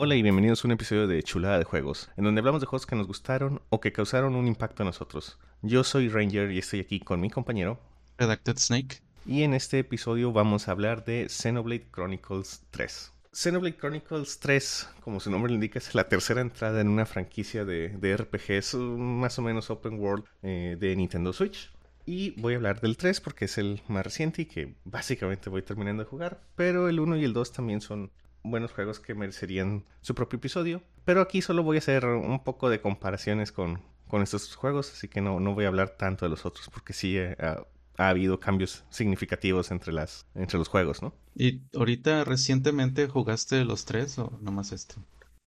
Hola y bienvenidos a un episodio de Chulada de Juegos, en donde hablamos de juegos que nos gustaron o que causaron un impacto en nosotros. Yo soy Ranger y estoy aquí con mi compañero Redacted Snake. Y en este episodio vamos a hablar de Xenoblade Chronicles 3. Xenoblade Chronicles 3, como su nombre le indica, es la tercera entrada en una franquicia de, de RPGs más o menos open world eh, de Nintendo Switch. Y voy a hablar del 3 porque es el más reciente y que básicamente voy terminando de jugar. Pero el 1 y el 2 también son buenos juegos que merecerían su propio episodio. Pero aquí solo voy a hacer un poco de comparaciones con, con estos juegos, así que no, no voy a hablar tanto de los otros porque sí eh, ha, habido cambios significativos entre, las, entre los juegos, ¿no? ¿Y ahorita recientemente jugaste los tres o nomás este?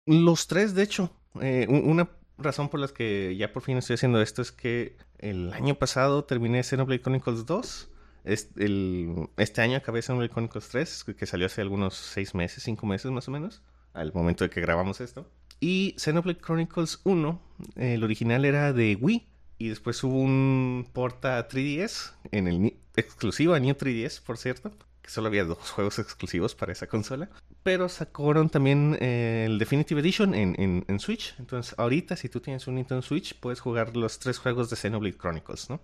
Los tres, de hecho. Eh, una razón por la que ya por fin estoy haciendo esto es que el año pasado terminé Xenoblade Chronicles 2 este año acabé Xenoblade Chronicles 3, que salió hace algunos 6 meses, 5 meses más o menos, al momento de que grabamos esto. Y Xenoblade Chronicles 1, el original era de Wii, y después hubo un porta 3DS, en el exclusivo a New 3DS, por cierto, que solo había dos juegos exclusivos para esa consola. Pero sacaron también eh, el Definitive Edition en, en, Switch. Entonces, ahorita, si tú tienes un Nintendo Switch, puedes jugar los tres juegos de Xenoblade Chronicles, ¿no?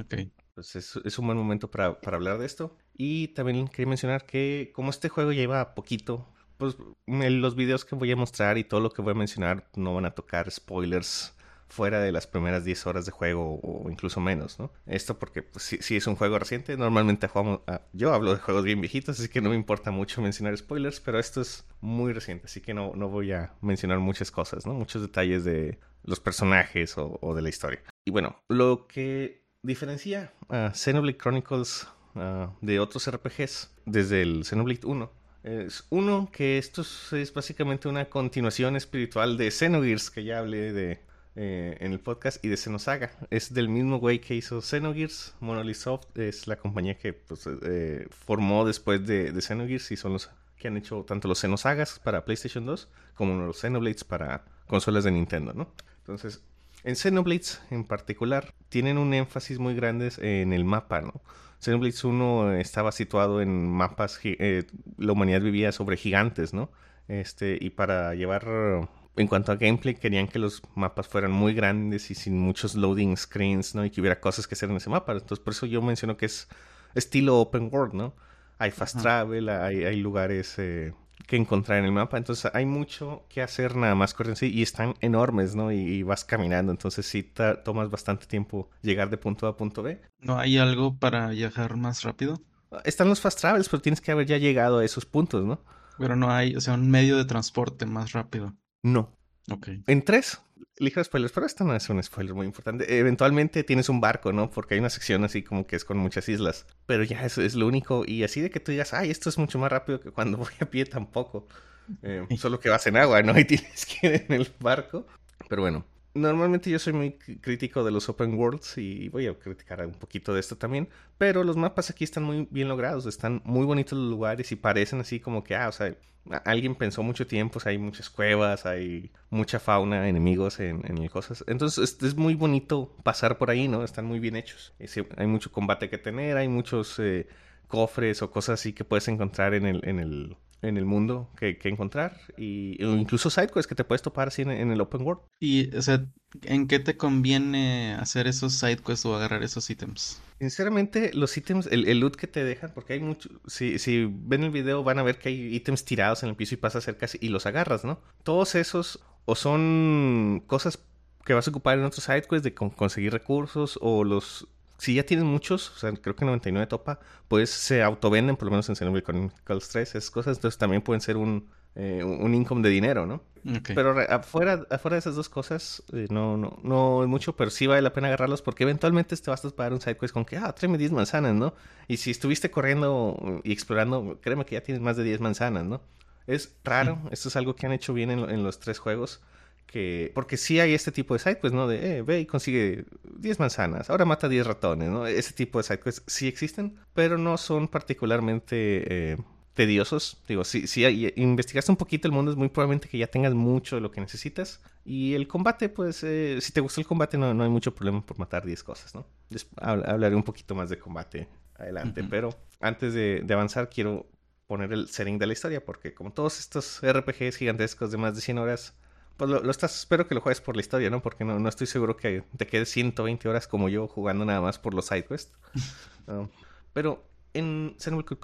Ok. Pues es, un buen momento para, hablar de esto. Y también quería mencionar que como este juego lleva poquito, pues los videos que voy a mostrar y todo lo que voy a mencionar no van a tocar spoilers fuera de las primeras 10 horas de juego o incluso menos, ¿no? Esto porque pues, si, es un juego reciente, normalmente jugamos, yo hablo de juegos bien viejitos, así que no me importa mucho mencionar spoilers, pero esto es muy reciente, así que no, no voy a mencionar muchas cosas, ¿no? Muchos detalles de los personajes o, o de la historia. Y bueno, lo que diferencia a Xenoblade Chronicles de otros RPGs desde el Xenoblade 1 es uno que esto es, básicamente una continuación espiritual de Xenogears que ya hablé de eh, en el podcast y de Xenosaga. Es del mismo güey que hizo Xenogears. Monolith Soft es la compañía que pues, eh, formó después de, de, Xenogears y son los que han hecho tanto los Xenosagas para PlayStation 2 como los Xenoblades para consolas de Nintendo, ¿no? Entonces, en Xenoblades en particular tienen un énfasis muy grande en el mapa, ¿no? Xenoblades 1 estaba situado en mapas, eh, la humanidad vivía sobre gigantes, ¿no? Este, y para llevar, en cuanto a gameplay, querían que los mapas fueran muy grandes y sin muchos loading screens, ¿no? Y que hubiera cosas que hacer en ese mapa. Entonces, por eso yo menciono que es estilo open world, ¿no? Hay fast travel, hay, hay lugares eh, que encontrar en el mapa. Entonces hay mucho que hacer nada más corriendo y están enormes, ¿no? Y, vas caminando, entonces sí tomas bastante tiempo llegar de punto A a punto B. ¿No hay algo para viajar más rápido? Están los fast travels, pero tienes que haber ya llegado a esos puntos, ¿no? Pero no hay, o sea, un medio de transporte más rápido. No. Ok. En tres, ligero spoilers, pero esto no es un spoiler muy importante. Eventualmente tienes un barco, ¿no? Porque hay una sección así como que es con muchas islas. Pero ya eso es lo único. Y así de que tú digas, ay, esto es mucho más rápido que cuando voy a pie tampoco. Eh, solo que vas en agua, ¿no? Y tienes que ir en el barco. Pero bueno, normalmente yo soy muy crítico de los open worlds y voy a criticar un poquito de esto también, pero los mapas aquí están muy bien logrados, están muy bonitos los lugares y parecen así como que, ah, o sea, alguien pensó mucho tiempo, o sea, hay muchas cuevas, hay mucha fauna, enemigos en, en cosas. Entonces es, muy bonito pasar por ahí, ¿no? Están muy bien hechos. hay mucho combate que tener, hay muchos eh, cofres o cosas así que puedes encontrar en el, en el en el mundo que, que encontrar y incluso sidequests que te puedes topar así en, el open world. Y, o sea, ¿en qué te conviene hacer esos sidequests o agarrar esos ítems? Sinceramente, los ítems, el, el, loot que te dejan, porque hay mucho, si, si ven el video van a ver que hay ítems tirados en el piso y pasas cerca y los agarras, ¿no? Todos esos o son cosas que vas a ocupar en otros sidequests de conseguir recursos o los si ya tienes muchos, o sea, creo que 99 topa, pues se autovenden, por lo menos en Xenoblade Chronicles 3, esas cosas, entonces también pueden ser un, eh, un income de dinero, ¿no? Pero afuera, afuera de esas dos cosas, eh, no, no, no es mucho, pero sí vale la pena agarrarlos porque eventualmente te vas a pagar un sidequest con que, ah, tráeme 10 manzanas, ¿no? Y si estuviste corriendo y explorando, créeme que ya tienes más de 10 manzanas, ¿no? Es raro, esto es algo que han hecho bien en, en los tres juegos que porque sí hay este tipo de side pues no de eh, ve y consigue 10 manzanas ahora mata 10 ratones no ese tipo de side quests sí existen pero no son particularmente eh, tediosos. Digo si, si investigaste un poquito el mundo es muy probablemente que ya tengas mucho de lo que necesitas. Y el combate pues eh, si te gustó el combate no, no hay mucho problema por matar 10 cosas no hablaré un poquito más de combate adelante pero antes de, de avanzar quiero poner el setting de la historia, porque como todos estos RPGs gigantescos de más de 100 horas, pues lo, estás, espero que lo juegues por la historia, ¿no? Porque no, no estoy seguro que te quedes 120 horas como yo jugando nada más por los sidequests. Uh, pero en Xenoblade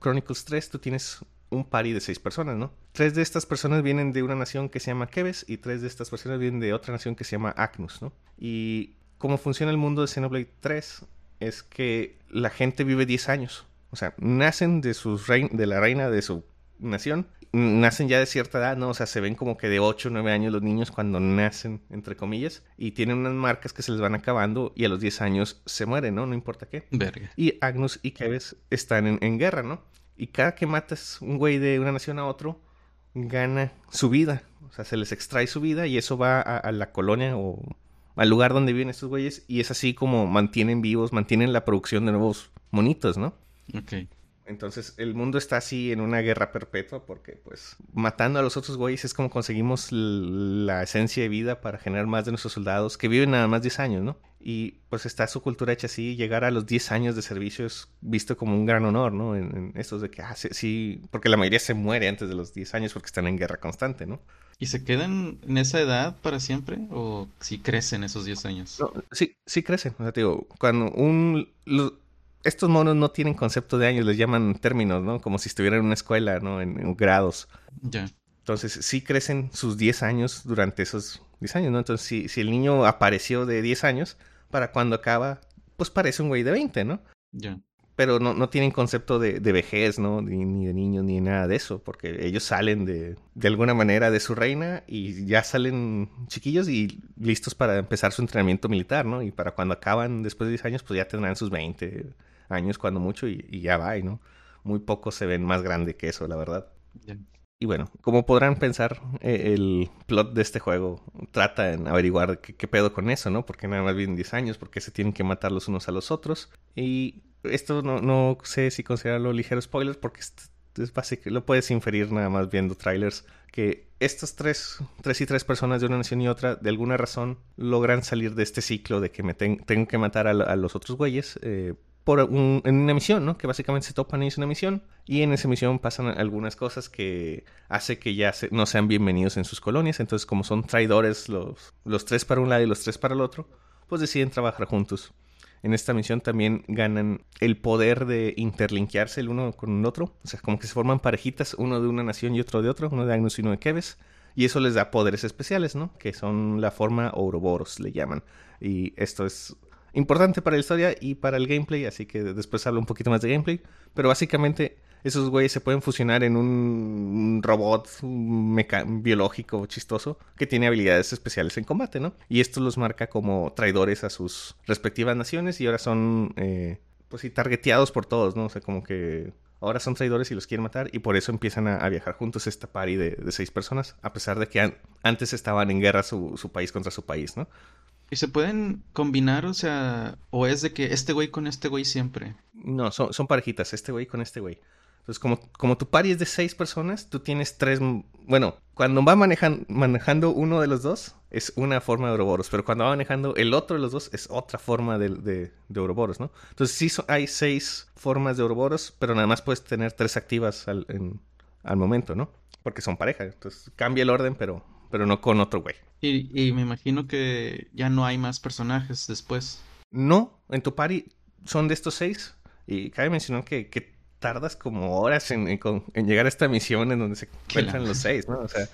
Chronicles 3 tú tienes un party de seis personas, ¿no? Tres de estas personas vienen de una nación que se llama Keves y tres de estas personas vienen de otra nación que se llama Agnus, ¿no? Y cómo funciona el mundo de Xenoblade 3 es que la gente vive 10 años. O sea, nacen de, sus de la reina de su nación, nacen ya de cierta edad, ¿no? O sea, se ven como que de 8 o 9 años los niños cuando nacen, entre comillas, y tienen unas marcas que se les van acabando y a los 10 años se mueren, ¿no? No importa qué. Verga. Y Agnus y Keves están en guerra, ¿no? Y cada que matas un güey de una nación a otro, gana su vida. O sea, se les extrae su vida y eso va a, la colonia o al lugar donde viven estos güeyes. Y es así como mantienen vivos, mantienen la producción de nuevos monitos, ¿no? Ok. Entonces el mundo está así en una guerra perpetua porque pues matando a los otros güeyes es como conseguimos la esencia de vida para generar más de nuestros soldados que viven nada más 10 años, ¿no? Y pues está su cultura hecha así, llegar a los 10 años de servicio es visto como un gran honor, ¿no? En, estos de que, ah, sí, porque la mayoría se muere antes de los 10 años porque están en guerra constante, ¿no? ¿Y se quedan en esa edad para siempre? ¿O si crecen esos 10 años? sí, sí crecen. O sea, digo, cuando un estos monos no tienen concepto de años, les llaman términos, ¿no? Como si estuvieran en una escuela, ¿no? En, grados. Ya. Entonces, sí crecen sus 10 años durante esos 10 años, ¿no? Entonces, si, si el niño apareció de 10 años, para cuando acaba, pues parece un güey de 20, ¿no? Ya. Pero no, no tienen concepto de, de vejez, ¿no? Ni, de niños, ni nada de eso, porque ellos salen de, de alguna manera de su reina y ya salen chiquillos y listos para empezar su entrenamiento militar, ¿no? Y para cuando acaban después de 10 años, pues ya tendrán sus 20, años cuando mucho y, ya va, ¿no? Muy pocos se ven más grande que eso, la verdad. Y bueno, como podrán pensar, eh, el plot de este juego trata en averiguar qué, pedo con eso, ¿no? Porque nada más vienen 10 años, porque se tienen que matar los unos a los otros. Y esto no, no sé si considerarlo ligero spoiler, porque es, es básico, lo puedes inferir nada más viendo trailers, que estas tres, tres y tres personas de una nación y otra, de alguna razón, logran salir de este ciclo de que me tengo que matar a, a los otros güeyes. Eh, por en una misión, ¿no? Que básicamente se topan y es una misión y en esa misión pasan algunas cosas que hace que ya no sean bienvenidos en sus colonias. Entonces, como son traidores los, los tres para un lado y los tres para el otro, pues deciden trabajar juntos. En esta misión también ganan el poder de interlinkearse el uno con el otro. O sea, como que se forman parejitas, uno de una nación y otro de otro, uno de Agnus y uno de Keves. Y eso les da poderes especiales, ¿no? Que son la forma Ouroboros, le llaman. Y esto es importante para la historia y para el gameplay, así que después hablo un poquito más de gameplay. Pero básicamente esos güeyes se pueden fusionar en un robot biológico chistoso que tiene habilidades especiales en combate, ¿no? Y esto los marca como traidores a sus respectivas naciones y ahora son, eh, pues sí, targeteados por todos, ¿no? O sea, como que ahora son traidores y los quieren matar y por eso empiezan a, viajar juntos esta party de, seis personas, a pesar de que antes estaban en guerra su, su país contra su país, ¿no? ¿Y se pueden combinar? O sea, ¿o es de que este güey con este güey siempre? No, son, parejitas, este güey con este güey. Entonces, como, como tu party es de seis personas, tú tienes tres. Bueno, cuando va manejando uno de los dos, es una forma de Ouroboros. Pero cuando va manejando el otro de los dos, es otra forma de, de, de Ouroboros, ¿no? Entonces, sí hay seis formas de Ouroboros, pero nada más puedes tener tres activas al, al momento, ¿no? Porque son pareja. Entonces, cambia el orden, pero pero no con otro güey. Y, me imagino que ya no hay más personajes después. No, en tu party son de estos seis. Y cabe mencionar que, que tardas como horas en, en, llegar a esta misión en donde se encuentran los seis, ¿no? O sea,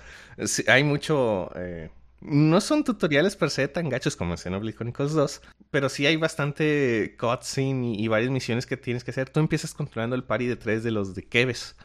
hay mucho... Eh, no son tutoriales per se tan gachos como en Xenoblade Chronicles 2, pero sí hay bastante cutscene y, y, varias misiones que tienes que hacer. Tú empiezas controlando el party de tres de los de Keves.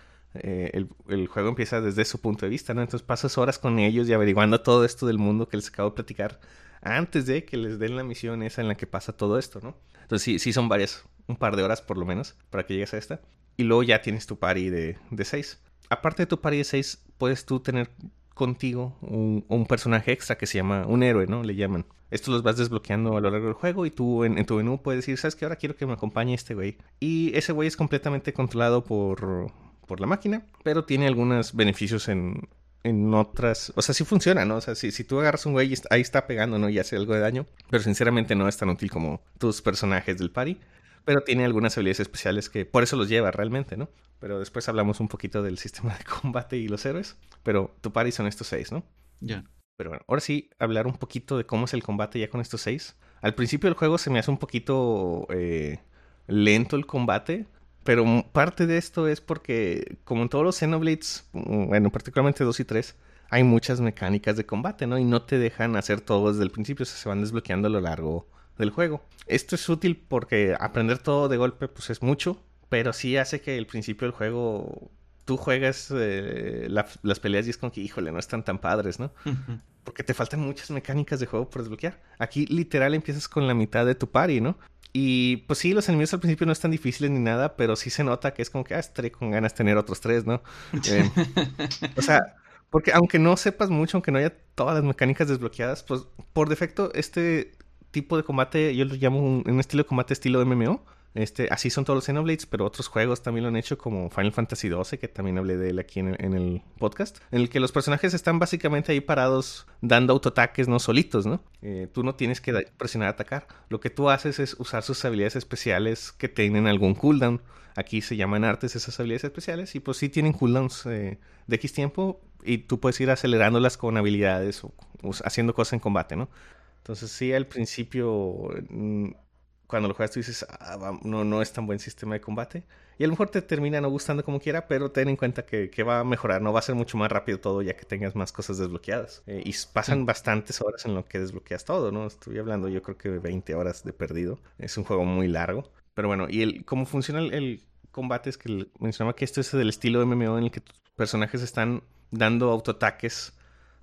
Eh, el, juego empieza desde su punto de vista, ¿no? Entonces pasas horas con ellos y averiguando todo esto del mundo que les acabo de platicar antes de que les den la misión esa en la que pasa todo esto, ¿no? Entonces sí, sí son varias, un par de horas por lo menos para que llegues a esta. Y luego ya tienes tu party de, de seis. Aparte de tu party de seis, puedes tú tener contigo un, personaje extra que se llama un héroe, ¿no? Le llaman. Esto los vas desbloqueando a lo largo del juego y tú en, en tu menú puedes decir, ¿sabes qué? Ahora quiero que me acompañe este güey. Y ese güey es completamente controlado por, por la máquina, pero tiene algunos beneficios en, en otras, o sea, sí funciona, ¿no? O sea, si, si tú agarras un güey y ahí está pegando, ¿no? Y hace algo de daño, pero sinceramente no es tan útil como tus personajes del party. pero tiene algunas habilidades especiales que por eso los lleva realmente, ¿no? Pero después hablamos un poquito del sistema de combate y los héroes, pero tu party son estos seis, ¿no? Ya. Pero bueno, ahora sí, hablar un poquito de cómo es el combate ya con estos seis. Al principio del juego se me hace un poquito eh, lento el combate, pero parte de esto es porque, como en todos los Xenoblades, mm, bueno, particularmente 2 y 3, hay muchas mecánicas de combate, ¿no? Y no te dejan hacer todo desde el principio, o sea, se van desbloqueando a lo largo del juego. Esto es útil porque aprender todo de golpe, pues es mucho, pero sí hace que el principio del juego tú juegas eh, las peleas y es como que, híjole, no están tan padres, ¿no? Porque te faltan muchas mecánicas de juego por desbloquear. Aquí literal empiezas con la mitad de tu party, ¿no? Y pues sí, los enemigos al principio no están difíciles ni nada, pero sí se nota que es como que, ah, estaré con ganas de tener otros tres, ¿no? Eh, o sea, porque aunque no sepas mucho, aunque no haya todas las mecánicas desbloqueadas, pues por defecto este tipo de combate yo lo llamo un estilo de combate estilo MMO este, así son todos los Xenoblades, pero otros juegos también lo han hecho, como Final Fantasy XII, que también hablé de él aquí en, el podcast, en el que los personajes están básicamente ahí parados dando autoataques, no solitos, ¿no? Eh, tú no tienes que presionar a atacar. Lo que tú haces es usar sus habilidades especiales que tienen algún cooldown. Aquí se llaman artes esas habilidades especiales y pues sí tienen cooldowns eh, de X tiempo y tú puedes ir acelerándolas con habilidades o, o haciendo cosas en combate, ¿no? Entonces sí, al principio mm, cuando lo juegas tú dices, ah, no, no es tan buen sistema de combate. Y a lo mejor te termina no gustando como quiera, pero ten en cuenta que, va a mejorar, no va a ser mucho más rápido todo ya que tengas más cosas desbloqueadas. Eh, y pasan bastantes horas en lo que desbloqueas todo, ¿no? Estoy hablando yo creo que 20 horas de perdido. Es un juego muy largo. Pero bueno, y el, cómo funciona el, combate es que mencionaba que esto es del estilo MMO en el que tus personajes están dando autoataques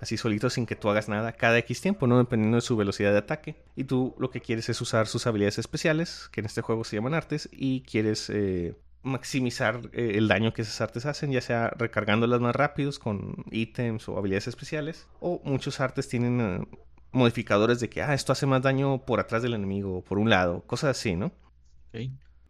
así solito sin que tú hagas nada cada X tiempo, ¿no? Dependiendo de su velocidad de ataque. Y tú lo que quieres es usar sus habilidades especiales, que en este juego se llaman artes, y quieres eh, maximizar eh, el daño que esas artes hacen, ya sea recargándolas más rápidos con ítems o habilidades especiales, o muchos artes tienen eh, modificadores de que, ah, esto hace más daño por atrás del enemigo, por un lado, cosas así, ¿no?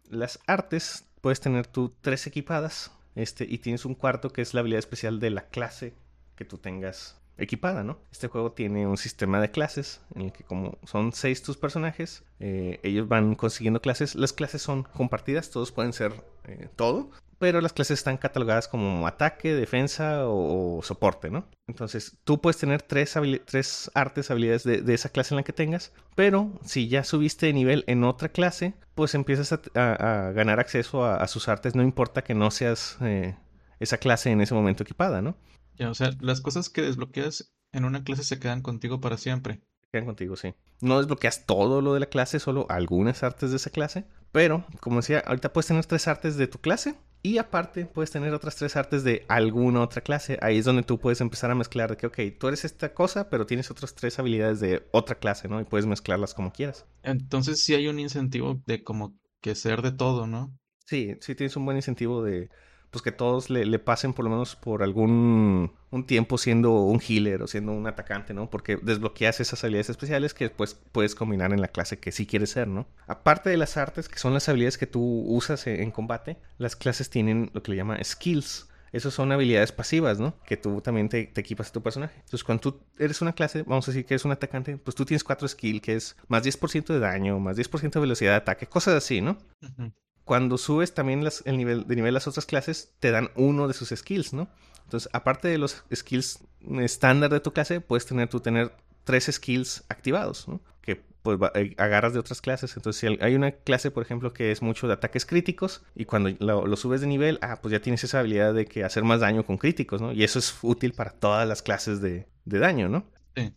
Las artes puedes tener tú tres equipadas, este, y tienes un cuarto que es la habilidad especial de la clase que tú tengas equipada, ¿no? Este juego tiene un sistema de clases en el que como son seis tus personajes, eh, ellos van consiguiendo clases. Las clases son compartidas, todos pueden ser eh, todo, pero las clases están catalogadas como ataque, defensa o, soporte, ¿no? Entonces tú puedes tener tres, tres artes, habilidades de, esa clase en la que tengas, pero si ya subiste de nivel en otra clase, pues empiezas a, ganar acceso a, sus artes, no importa que no seas eh, esa clase en ese momento equipada, ¿no? Ya, o sea, las cosas que desbloqueas en una clase se quedan contigo para siempre. Quedan contigo, sí. No desbloqueas todo lo de la clase, solo algunas artes de esa clase. Pero, como decía, ahorita puedes tener tres artes de tu clase. Y aparte, puedes tener otras tres artes de alguna otra clase. Ahí es donde tú puedes empezar a mezclar de que, ok, tú eres esta cosa, pero tienes otras tres habilidades de otra clase, ¿no? Y puedes mezclarlas como quieras. Entonces sí hay un incentivo de como que ser de todo, ¿no? Sí, sí tienes un buen incentivo de pues que todos le, pasen por lo menos por algún un tiempo siendo un healer o siendo un atacante, ¿no? Porque desbloqueas esas habilidades especiales que después puedes combinar en la clase que sí quieres ser, ¿no? Aparte de las artes, que son las habilidades que tú usas en, combate, las clases tienen lo que le llama skills. Esas son habilidades pasivas, ¿no? Que tú también te, equipas a tu personaje. Entonces, cuando tú eres una clase, vamos a decir que eres un atacante, pues tú tienes cuatro skills, que es más 10% de daño, más 10% de velocidad de ataque, cosas así, ¿no? Cuando subes también el nivel de nivel las otras clases, te dan uno de sus skills, ¿no? Entonces, aparte de los skills estándar de tu clase, puedes tener tú tener tres skills activados, ¿no? Que pues eh, agarras de otras clases. Entonces, si hay una clase, por ejemplo, que es mucho de ataques críticos y cuando lo, subes de nivel, ah, pues ya tienes esa habilidad de que hacer más daño con críticos, ¿no? Y eso es útil para todas las clases de, daño, ¿no? Sí.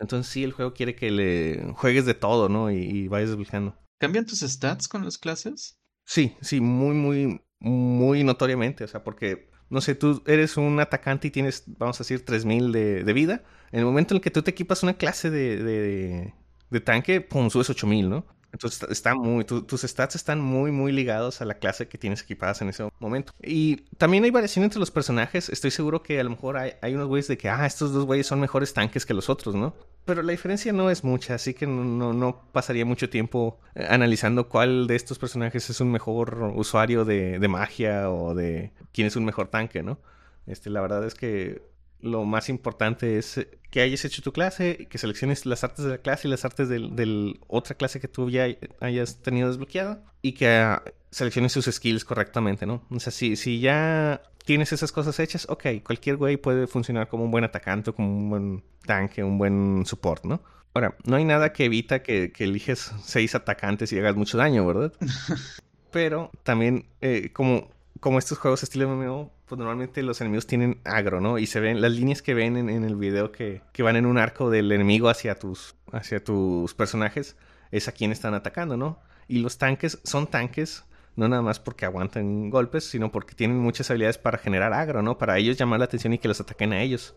Entonces, sí, el juego quiere que le juegues de todo, ¿no? Y, y vayas desbloqueando. ¿Cambian tus stats con las clases? Sí, sí, muy, muy, muy notoriamente. O sea, porque, no sé, tú eres un atacante y tienes, vamos a decir, 3000 de, de vida. En el momento en el que tú te equipas una clase de, de, tanque, pum, subes 8000, ¿no? Entonces está muy, tus stats están muy, muy ligados a la clase que tienes equipadas en ese momento. Y también hay variación entre los personajes. Estoy seguro que a lo mejor hay, hay unos güeyes de que, ah, estos dos güeyes son mejores tanques que los otros, ¿no? Pero la diferencia no es mucha, así que no, no, pasaría mucho tiempo eh, analizando cuál de estos personajes es un mejor usuario de, de magia o de quién es un mejor tanque, ¿no? Este, la verdad es que lo más importante es eh, que hayas hecho tu clase, que selecciones las artes de la clase y las artes de otra clase que tú ya hayas tenido desbloqueada y que ah, selecciones sus skills correctamente, ¿no? O sea, si, si ya tienes esas cosas hechas, ok, cualquier güey puede funcionar como un buen atacante, como un buen tanque, un buen support, ¿no? Ahora, no hay nada que evita que, eliges seis atacantes y hagas mucho daño, ¿verdad? Pero también, eh, como, como estos juegos estilo MMO, pues normalmente los enemigos tienen agro, ¿no? Y se ven las líneas que ven en, el video que, van en un arco del enemigo hacia tus, hacia tus personajes, es a quien están atacando, ¿no? Y los tanques son tanques no nada más porque aguantan golpes, sino porque tienen muchas habilidades para generar agro, ¿no? Para ellos llamar la atención y que los ataquen a ellos.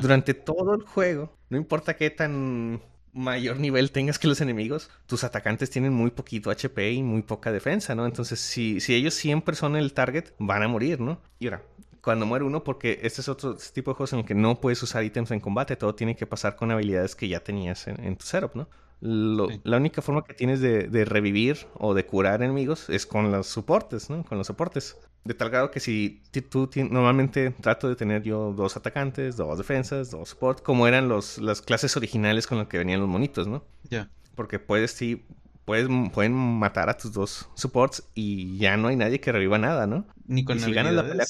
Durante todo el juego, no importa qué tan mayor nivel tengas que los enemigos, tus atacantes tienen muy poquito HP y muy poca defensa, ¿no? Entonces, si, si ellos siempre son el target, van a morir, ¿no? Y ahora, cuando muere uno, porque este es otro tipo de juegos en el que no puedes usar ítems en combate, todo tiene que pasar con habilidades que ya tenías en, tu setup, ¿no? La única forma que tienes de, de, revivir o de curar enemigos es con los soportes, ¿no? Con los soportes. De tal grado que si tú normalmente trato de tener yo dos atacantes, dos defensas, dos support, como eran los, las clases originales con las que venían los monitos, ¿no? Ya. Porque puedes, sí, puedes, pueden matar a tus dos supports y ya no hay nadie que reviva nada, ¿no? Ni con y si ganas la pelea.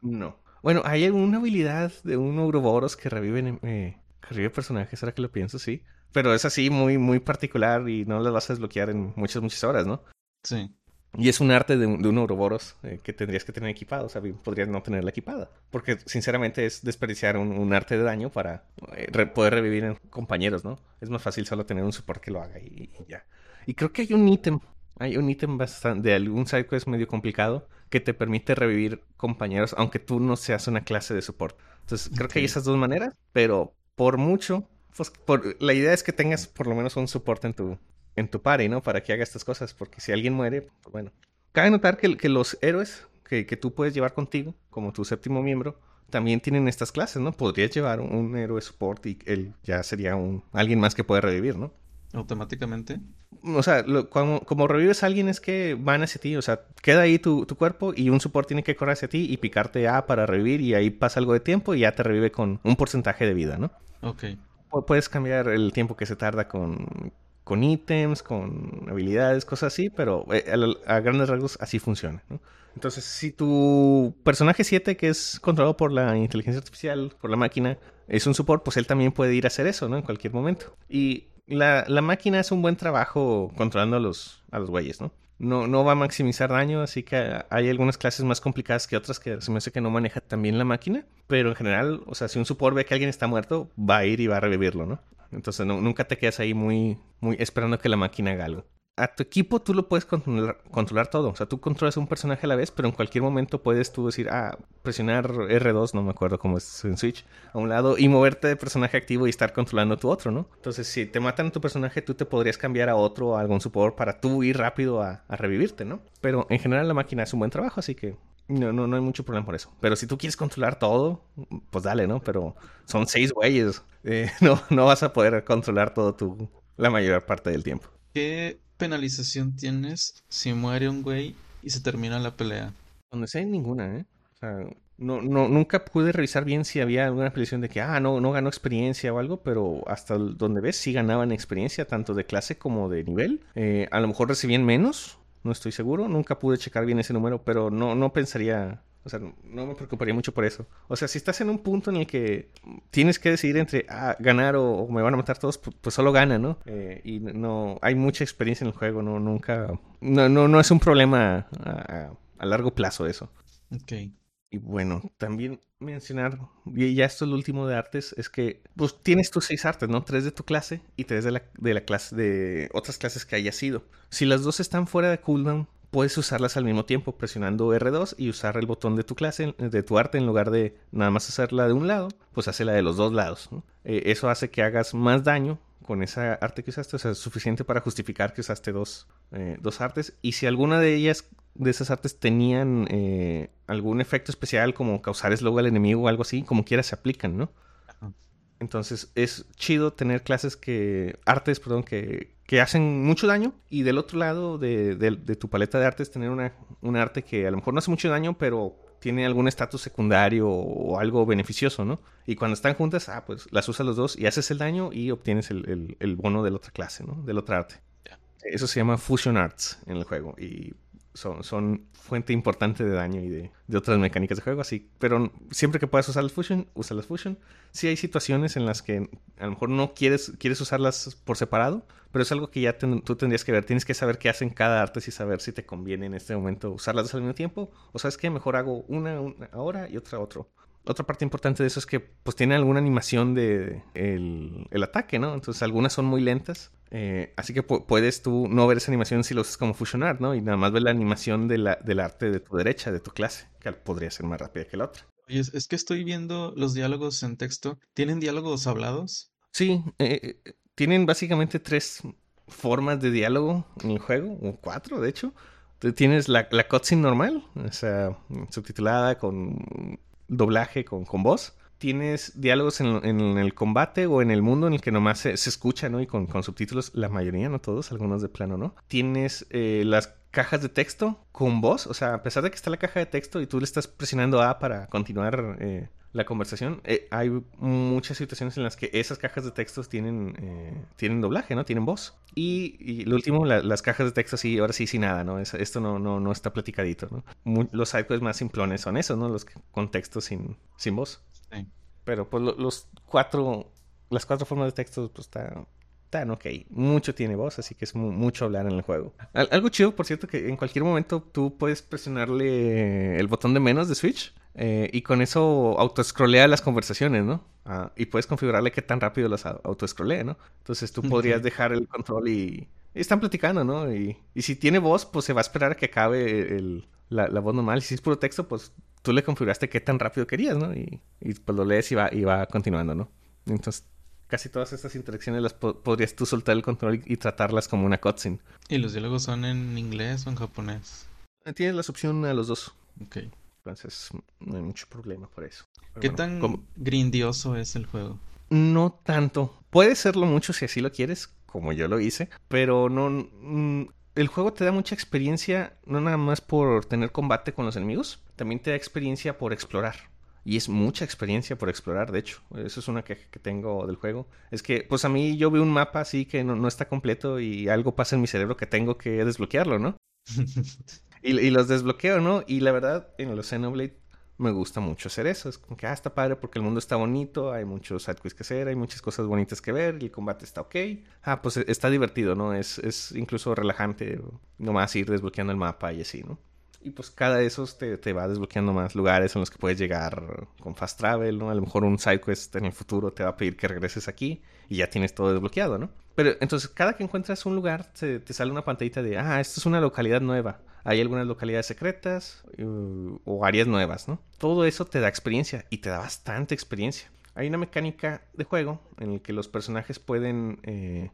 No. Bueno, hay alguna habilidad de un Ouroboros que revive, eh, que revive personajes, ahora que lo pienso, sí. Pero es así muy, muy particular y no las vas a desbloquear en muchas, muchas horas, ¿no? Sí. Y es un arte de un, de un Ouroboros eh, que tendrías que tener equipado, o sea, podrías no tenerla equipada. Porque sinceramente es desperdiciar un, arte de daño para eh, poder revivir en compañeros, ¿no? Es más fácil solo tener un support que lo haga y, ya. Y creo que hay un ítem, hay un ítem bastante de algún es medio complicado que te permite revivir compañeros, aunque tú no seas una clase de support. Entonces, creo que hay esas dos maneras, pero por mucho, pues por, la idea es que tengas por lo menos un support en tu, en tu party, ¿no? Para que haga estas cosas, porque si alguien muere, pues bueno. Cabe notar que, que los héroes que, que, tú puedes llevar contigo, como tu séptimo miembro, también tienen estas clases, ¿no? Podrías llevar un, héroe support y él ya sería un alguien más que puede revivir, ¿no? Automáticamente. O sea, como, como, revives a alguien es que van hacia ti, o sea, queda ahí tu, tu, cuerpo y un support tiene que correr hacia ti y picarte A para revivir y ahí pasa algo de tiempo y ya te revive con un porcentaje de vida, ¿no? Ok. Puedes cambiar el tiempo que se tarda con, con ítems, con habilidades, cosas así, pero eh, a, grandes rasgos así funciona. Entonces, si tu personaje 7, que es controlado por la inteligencia artificial, por la máquina, es un support, pues él también puede ir a hacer eso, ¿no? En cualquier momento. Y la, máquina hace un buen trabajo controlando a los, a los güeyes, ¿no? No, no va a maximizar daño, así que hay algunas clases más complicadas que otras que se me hace que no maneja también la máquina. Pero en general, o sea, si un support ve que alguien está muerto, va a ir y va a revivirlo, ¿no? Entonces nunca te quedas ahí muy, muy esperando que la máquina haga algo. A tu equipo tú lo puedes controlar, todo. O sea, tú controlas un personaje a la vez, pero en cualquier momento puedes tú decir, ah, presionar R2, no me acuerdo cómo es en Switch, a un lado y moverte de personaje activo y estar controlando tu otro, ¿no? Entonces, si te matan a tu personaje, tú te podrías cambiar a otro, a algún support para tú ir rápido a, a revivirte, ¿no? Pero en general la máquina hace un buen trabajo, así que no, no, no hay mucho problema por eso. Pero si tú quieres controlar todo, pues dale, ¿no? Pero son seis güeyes. Eh, no, no vas a poder controlar todo tu, la mayor parte del tiempo. ¿Qué penalización tienes si muere un güey y se termina la pelea? Donde sea ninguna, ¿eh? O sea, no, no, nunca pude revisar bien si había alguna penalización de que, ah, no, no ganó experiencia o algo, pero hasta donde ves sí ganaban experiencia, tanto de clase como de nivel. Eh, a lo mejor recibían menos, no estoy seguro, nunca pude checar bien ese número, pero no, no pensaría, o sea, no me preocuparía mucho por eso. O sea, si estás en un punto en el que tienes que decidir entre ah, ganar o, me van a matar todos, pues, solo gana, ¿no? Eh, y no, hay mucha experiencia en el juego, no, nunca, no, no, no es un problema a, a largo plazo eso. Ok. Y bueno, también mencionar, y ya esto es lo último de artes, es que pues tienes tus seis artes, ¿no? Tres de tu clase y tres de la, de la clase de otras clases que hayas sido. Si las dos están fuera de cooldown, puedes usarlas al mismo tiempo presionando R2 y usar el botón de tu clase, de tu arte, en lugar de nada más hacerla de un lado, pues hace la de los dos lados. Eh, eso hace que hagas más daño con esa arte que usaste, o sea, es suficiente para justificar que usaste dos, eh, dos artes. Y si alguna de ellas, de esas artes, tenían eh, algún efecto especial, como causar slow al enemigo o algo así, como quiera se aplican, ¿no? Entonces es chido tener clases que, artes, perdón, que, que hacen mucho daño. Y del otro lado de, de, tu paleta de artes, tener una, un arte que a lo mejor no hace mucho daño, pero tiene algún estatus secundario o algo beneficioso, ¿no? Y cuando están juntas, ah, pues las usas los dos y haces el daño y obtienes el, el, bono de la otra clase, ¿no? Del otro arte. Eso se llama Fusion Arts en el juego. Y son, son fuente importante de daño y de, de, otras mecánicas de juego, así. Pero siempre que puedas usar las Fusion, usa las Fusion. Sí hay situaciones en las que a lo mejor no quieres, quieres usarlas por separado, pero es algo que ya tú tendrías que ver. Tienes que saber qué hacen cada arte y saber si te conviene en este momento usarlas al mismo tiempo. O sabes qué, mejor hago una, una ahora y otra otro otra parte importante de eso es que pues tiene alguna animación de el, el ataque, ¿no? Entonces algunas son muy lentas. Eh, así que puedes tú no ver esa animación si lo usas como fusionar, ¿no? Y nada más ver la animación de la, del arte de tu derecha, de tu clase, que podría ser más rápida que la otra. Oye, es que estoy viendo los diálogos en texto. ¿Tienen diálogos hablados? Sí, eh, eh, tienen básicamente tres formas de diálogo en el juego, o cuatro de hecho. Tienes la, la cutscene normal, o sea, subtitulada con doblaje con, con voz. Tienes diálogos en, el combate o en el mundo en el que nomás se, se escucha, ¿no? Y con, con, subtítulos, la mayoría, no todos, algunos de plano, ¿no? Tienes eh, las cajas de texto con voz, o sea, a pesar de que está la caja de texto y tú le estás presionando A para continuar eh, la conversación, eh, hay muchas situaciones en las que esas cajas de textos tienen, eh, tienen doblaje, ¿no? Tienen voz. Y, y lo último, las cajas de texto sí, ahora sí, sin nada, ¿no? esto no, no, no está platicadito, ¿no? los sidequests más simplones son esos, ¿no? Los con texto sin, sin voz. Sí. Pero pues los cuatro, las cuatro formas de texto, pues está, tan ok. Mucho tiene voz, así que es mucho hablar en el juego. algo chido, por cierto, que en cualquier momento tú puedes presionarle el botón de menos de Switch eh, y con eso autoscrollea las conversaciones, ¿no? Ah, y puedes configurarle qué tan rápido las autoscrollea, ¿no? Entonces tú podrías dejar el control y, están platicando, ¿no? Y, y, si tiene voz, pues se va a esperar a que acabe el, la, la, voz normal. Y si es puro texto, pues tú le configuraste qué tan rápido querías, ¿no? Y, y pues lo lees y va, y va continuando, ¿no? Entonces casi todas estas interacciones las podrías tú soltar el control y, tratarlas como una cutscene. ¿Y los diálogos son en inglés o en japonés? Eh, tienes la opción a los dos. Ok. Entonces no hay mucho problema por eso. ¿Qué tan grandioso es el juego? No tanto. Puede serlo mucho si así lo quieres, como yo lo hice, pero no... Mm, el juego te da mucha experiencia, no nada más por tener combate con los enemigos, también te da experiencia por explorar. Y es mucha experiencia por explorar, de hecho. Eso es una queja que tengo del juego. Es que, pues a mí yo veo un mapa así que no, está completo y algo pasa en mi cerebro que tengo que desbloquearlo, ¿no? y, los desbloqueo, ¿no? Y la verdad, en los Xenoblade me gusta mucho hacer eso. Es como que, ah, está padre porque el mundo está bonito, hay muchos sidequests que hacer, hay muchas cosas bonitas que ver, el combate está ok. Ah, pues está divertido, ¿no? Es, es incluso relajante nomás ir desbloqueando el mapa y así, ¿no? Y pues cada de esos te, te, va desbloqueando más lugares en los que puedes llegar con fast travel, ¿no? A lo mejor un sidequest en el futuro te va a pedir que regreses aquí y ya tienes todo desbloqueado, ¿no? Pero entonces cada que encuentras un lugar te, te sale una pantallita de, ah, esta es una localidad nueva. Hay algunas localidades secretas uh, o áreas nuevas, ¿no? Todo eso te da experiencia y te da bastante experiencia. Hay una mecánica de juego en el que los personajes pueden... Eh,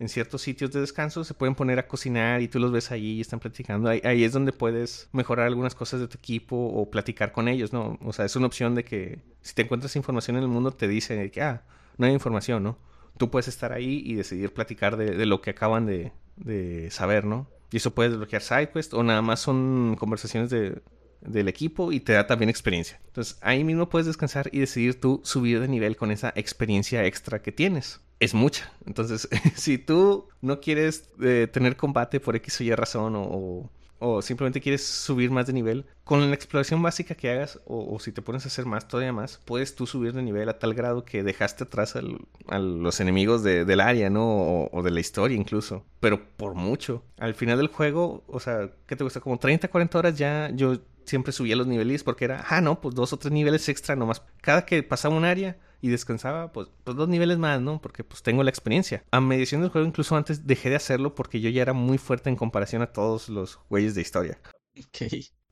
en ciertos sitios de descanso se pueden poner a cocinar y tú los ves ahí y están platicando. Ahí, es donde puedes mejorar algunas cosas de tu equipo o platicar con ellos, ¿no? O sea, es una opción de que si te encuentras información en el mundo te dice que, ah, no hay información, ¿no? Tú puedes estar ahí y decidir platicar de, lo que acaban de, de, saber, ¿no? Y eso puede desbloquear SideQuest o nada más son conversaciones de, del equipo y te da también experiencia. Entonces ahí mismo puedes descansar y decidir tú subir de nivel con esa experiencia extra que tienes es mucha. Entonces, si tú no quieres eh, tener combate por X o Y razón o, o, simplemente quieres subir más de nivel, con la exploración básica que hagas o, si te pones a hacer más, todavía más, puedes tú subir de nivel a tal grado que dejaste atrás a los enemigos del área, ¿no? O, de la historia incluso. Pero por mucho. Al final del juego, o sea, ¿qué te gusta? Como 30, 40 horas ya yo siempre subía los niveles porque era, ah, no, pues dos o tres niveles extra nomás. Cada que pasaba un área y descansaba, pues, pues, dos niveles más, ¿no? Porque pues tengo la experiencia. A mediación del juego, incluso antes dejé de hacerlo porque yo ya era muy fuerte en comparación a todos los güeyes de historia.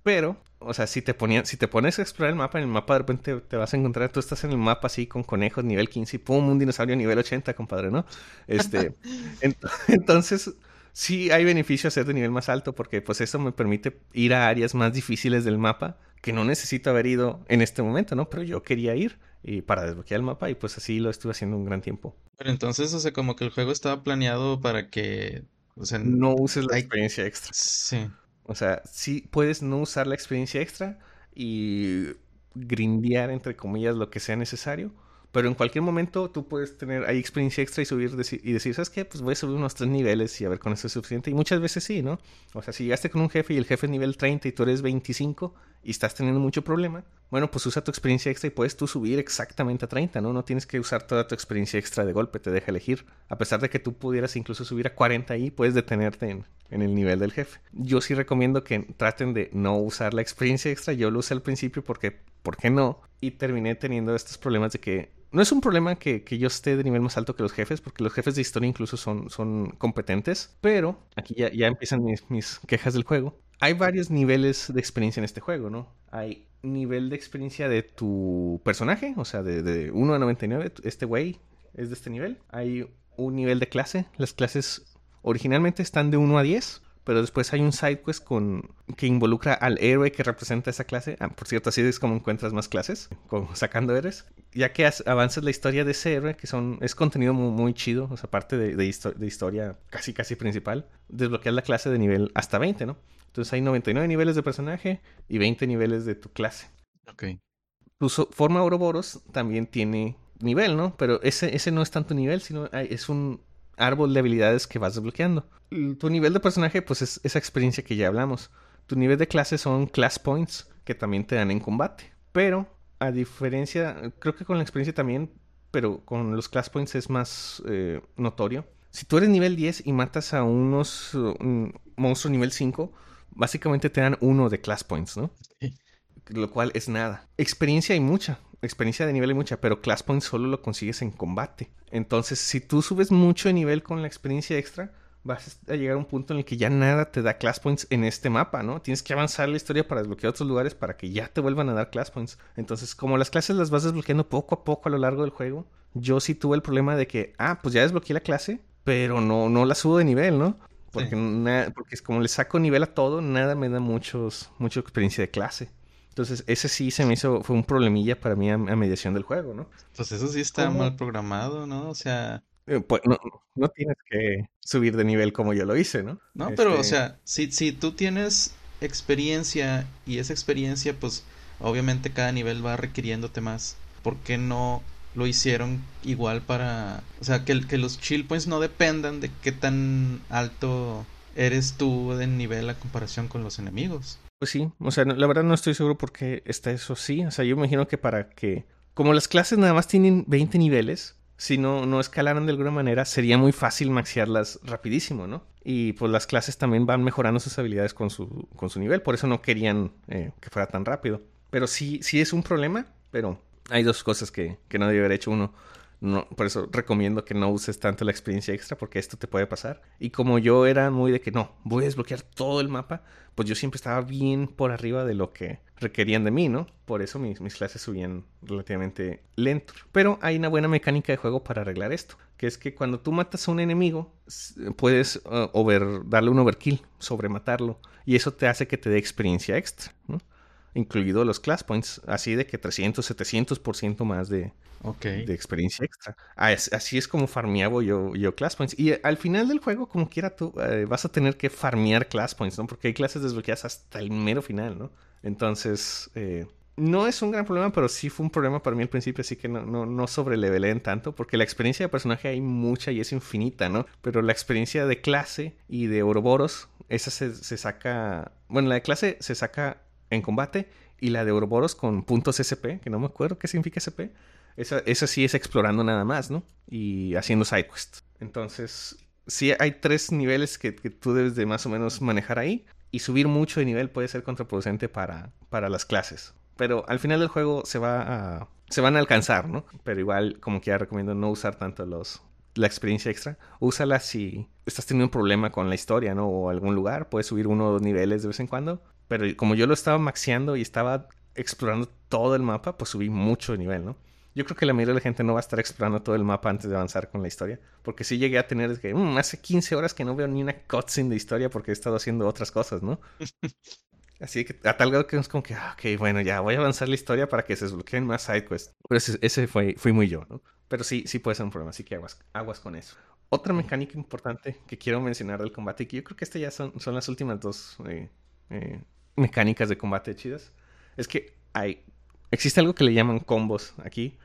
Pero, o sea, si te ponías, si te pones a explorar el mapa, en el mapa de repente te vas a encontrar, tú estás en el mapa así con conejos nivel 15 y pum, un dinosaurio nivel 80, compadre, ¿no? Este, entonces, sí hay beneficio hacer de nivel más alto porque pues eso me permite ir a áreas más difíciles del mapa que no necesito haber ido en este momento, ¿no? Pero yo quería ir y para desbloquear el mapa y pues así lo estuve haciendo un gran tiempo. Pero entonces, o sea, como que el juego estaba planeado para que, o sea, no uses la experiencia extra. Sí. O sea, sí puedes no usar la experiencia extra y grindear, entre comillas, lo que sea necesario. Pero en cualquier momento tú puedes tener ahí experiencia extra y subir y decir, ¿sabes qué? Pues voy a subir unos tres niveles y a ver con eso es suficiente. Y muchas veces sí, ¿no? O sea, si llegaste con un jefe y el jefe es nivel 30 y tú eres 25 y estás teniendo mucho problema, bueno, pues usa tu experiencia extra y puedes tú subir exactamente a 30, ¿no? No tienes que usar toda tu experiencia extra de golpe, te deja elegir. A pesar de que tú pudieras incluso subir a 40 ahí, puedes detenerte en, en el nivel del jefe. Yo sí recomiendo que traten de no usar la experiencia extra. Yo lo usé al principio porque, ¿por qué no? Y terminé teniendo estos problemas de que no es un problema que, yo esté de nivel más alto que los jefes, porque los jefes de historia incluso son, son competentes, pero aquí ya, empiezan mis, quejas del juego. Hay varios niveles de experiencia en este juego, ¿no? Hay nivel de experiencia de tu personaje, o sea, de, de 1 a 99, este güey es de este nivel. Hay un nivel de clase, las clases originalmente están de 1 a 10, pero después hay un side quest con, que involucra al héroe que representa esa clase. Ah, por cierto, así es como encuentras más clases, sacando héroes. Ya que avanzas la historia de ese héroe, que son, es contenido muy, chido, o sea, parte de, de, historia casi casi principal, desbloqueas la clase de nivel hasta 20, ¿no? Entonces hay 99 niveles de personaje y 20 niveles de tu clase. Ok. Tu forma Ouroboros también tiene nivel, ¿no? Pero ese, ese no es tanto nivel, sino es un árbol de habilidades que vas desbloqueando. Tu nivel de personaje, pues es esa experiencia que ya hablamos. Tu nivel de clase son class points que también te dan en combate. Pero, a diferencia, creo que con la experiencia también, pero con los class points es más eh, notorio. Si tú eres nivel 10 y matas a unos monstruos nivel 5, básicamente te dan uno de class points, ¿no? Lo cual es nada. Experiencia hay mucha experiencia de nivel hay mucha, pero Class Points solo lo consigues en combate. Entonces, si tú subes mucho de nivel con la experiencia extra, vas a llegar a un punto en el que ya nada te da Class Points en este mapa, ¿no? Tienes que avanzar la historia para desbloquear otros lugares para que ya te vuelvan a dar Class Points. Entonces, como las clases las vas desbloqueando poco a poco a lo largo del juego, yo sí tuve el problema de que, ah, pues ya desbloqueé la clase, pero no, no la subo de nivel, ¿no? Porque, porque es como le saco nivel a todo, nada me da muchos, mucha experiencia de clase. Entonces, ese sí se me hizo, fue un problemilla para mí a, mediación del juego, ¿no? Pues eso sí está mal programado, ¿no? O sea... Eh, pues, no, tienes que subir de nivel como yo lo hice, ¿no? No, pero, o este sea, si, si tú tienes experiencia y esa experiencia, pues, obviamente cada nivel va requiriéndote más. ¿Por qué no lo hicieron igual para... O sea, que, que los chill points no dependan de qué tan alto eres tú de nivel a comparación con los enemigos. Pues sí, o sea, la verdad no estoy seguro por qué está eso así. O sea, yo imagino que para que, como las clases nada más tienen 20 niveles, si no, no escalaran de alguna manera, sería muy fácil maxearlas rapidísimo, ¿no? Y pues las clases también van mejorando sus habilidades con su, con su nivel, por eso no querían eh, que fuera tan rápido. Pero sí, sí es un problema, pero hay dos cosas que, que no debe haber hecho uno. No, por eso recomiendo que no uses tanto la experiencia extra porque esto te puede pasar. Y como yo era muy de que no, voy a desbloquear todo el mapa, pues yo siempre estaba bien por arriba de lo que requerían de mí, ¿no? Por eso mis, clases subían relativamente lento. Pero hay una buena mecánica de juego para arreglar esto, que es que cuando tú matas a un enemigo, puedes uh, over, darle un overkill, sobre matarlo, y eso te hace que te dé experiencia extra, ¿no? Incluido los class points, así de que 300, 700% más de, de experiencia extra. Ah, así es como farmeaba yo, yo class points. Y al final del juego, como quiera tú, eh, vas a tener que farmear class points, ¿no? Porque hay clases desbloqueadas hasta el mero final, ¿no? Entonces, eh, no es un gran problema, pero sí fue un problema para mí al principio, así que no, no, no sobreleveleen tanto, porque la experiencia de personaje hay mucha y es infinita, ¿no? Pero la experiencia de clase y de Ouroboros, esa se, se saca. Bueno, la de clase se saca en combate y la de Ouroboros con puntos SP, que no me acuerdo qué significa SP esa, sí es explorando nada más, ¿no? Y haciendo sidequests. Entonces, sí hay tres niveles que, tú debes de más o menos manejar ahí. Y subir mucho de nivel puede ser contraproducente para, para las clases. Pero al final del juego se va se van a alcanzar, ¿no? Pero igual, como que ya recomiendo no usar tanto los, la experiencia extra. Úsala si estás teniendo un problema con la historia, ¿no? O algún lugar. Puedes subir uno o dos niveles de vez en cuando. Pero como yo lo estaba maxeando y estaba explorando todo el mapa, pues subí mucho de nivel, ¿no? Yo creo que la mayoría de la gente no va a estar explorando todo el mapa antes de avanzar con la historia. Porque sí llegué a tener que, mm, hace 15 horas que no veo ni una cutscene de historia porque he estado haciendo otras cosas, ¿no? Así que a tal grado que es como que, ah, ok, bueno, ya voy a avanzar la historia para que se desbloqueen más sidequests. Pero ese, fue, fui muy yo, ¿no? Pero sí, sí puede ser un problema, así que aguas, aguas con eso. Otra mecánica importante que quiero mencionar del combate, que yo creo que estas ya son, son las últimas dos eh, eh, mecánicas de combate chidas, Es que hay. Existe algo que le llaman combos aquí.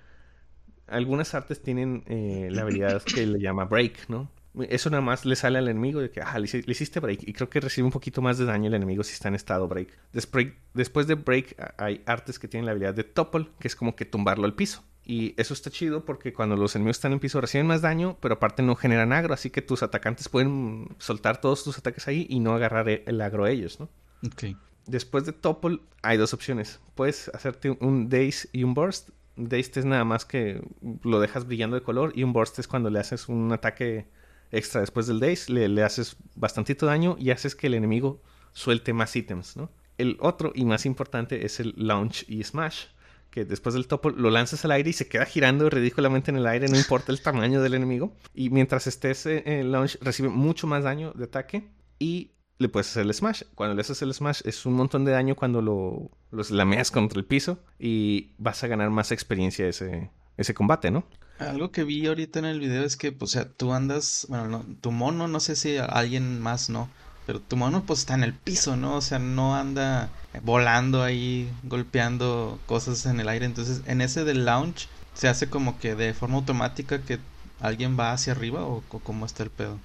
Algunas artes tienen eh, la habilidad que le llama break, ¿no? Eso nada más le sale al enemigo de que, ah, le, hiciste break. Y creo que recibe un poquito más de daño el enemigo si está en estado break. Después de break hay artes que tienen la habilidad de topple, que es como que tumbarlo al piso. Y eso está chido porque cuando los enemigos están en piso reciben más daño, pero aparte no generan agro, así que tus atacantes pueden soltar todos tus ataques ahí y no agarrar el agro a ellos, ¿no? Ok. Después de topple hay dos opciones. Puedes hacerte un daze y un burst. Daze es nada más que lo dejas brillando de color y un burst es cuando le haces un ataque extra después del Daze, le, haces bastantito daño y haces que el enemigo suelte más ítems. El otro y más importante es el Launch y Smash, que después del topo lo lanzas al aire y se queda girando ridículamente en el aire, no importa el tamaño del enemigo. Y mientras estés en el launch recibe mucho más daño de ataque y le puedes hacer el smash. Cuando le haces el smash es un montón de daño cuando lo, los contra el piso y vas a ganar más experiencia ese, ese combate, ¿no? Algo que vi ahorita en el video es que, pues, o sea, tú andas, bueno, no, tu mono, no sé si alguien más no, pero tu mono pues está en el piso, ¿no? O sea, no anda volando ahí, golpeando cosas en el aire. Entonces, en ese del launch, se hace como que de forma automática que alguien va hacia arriba o, o cómo está el pedo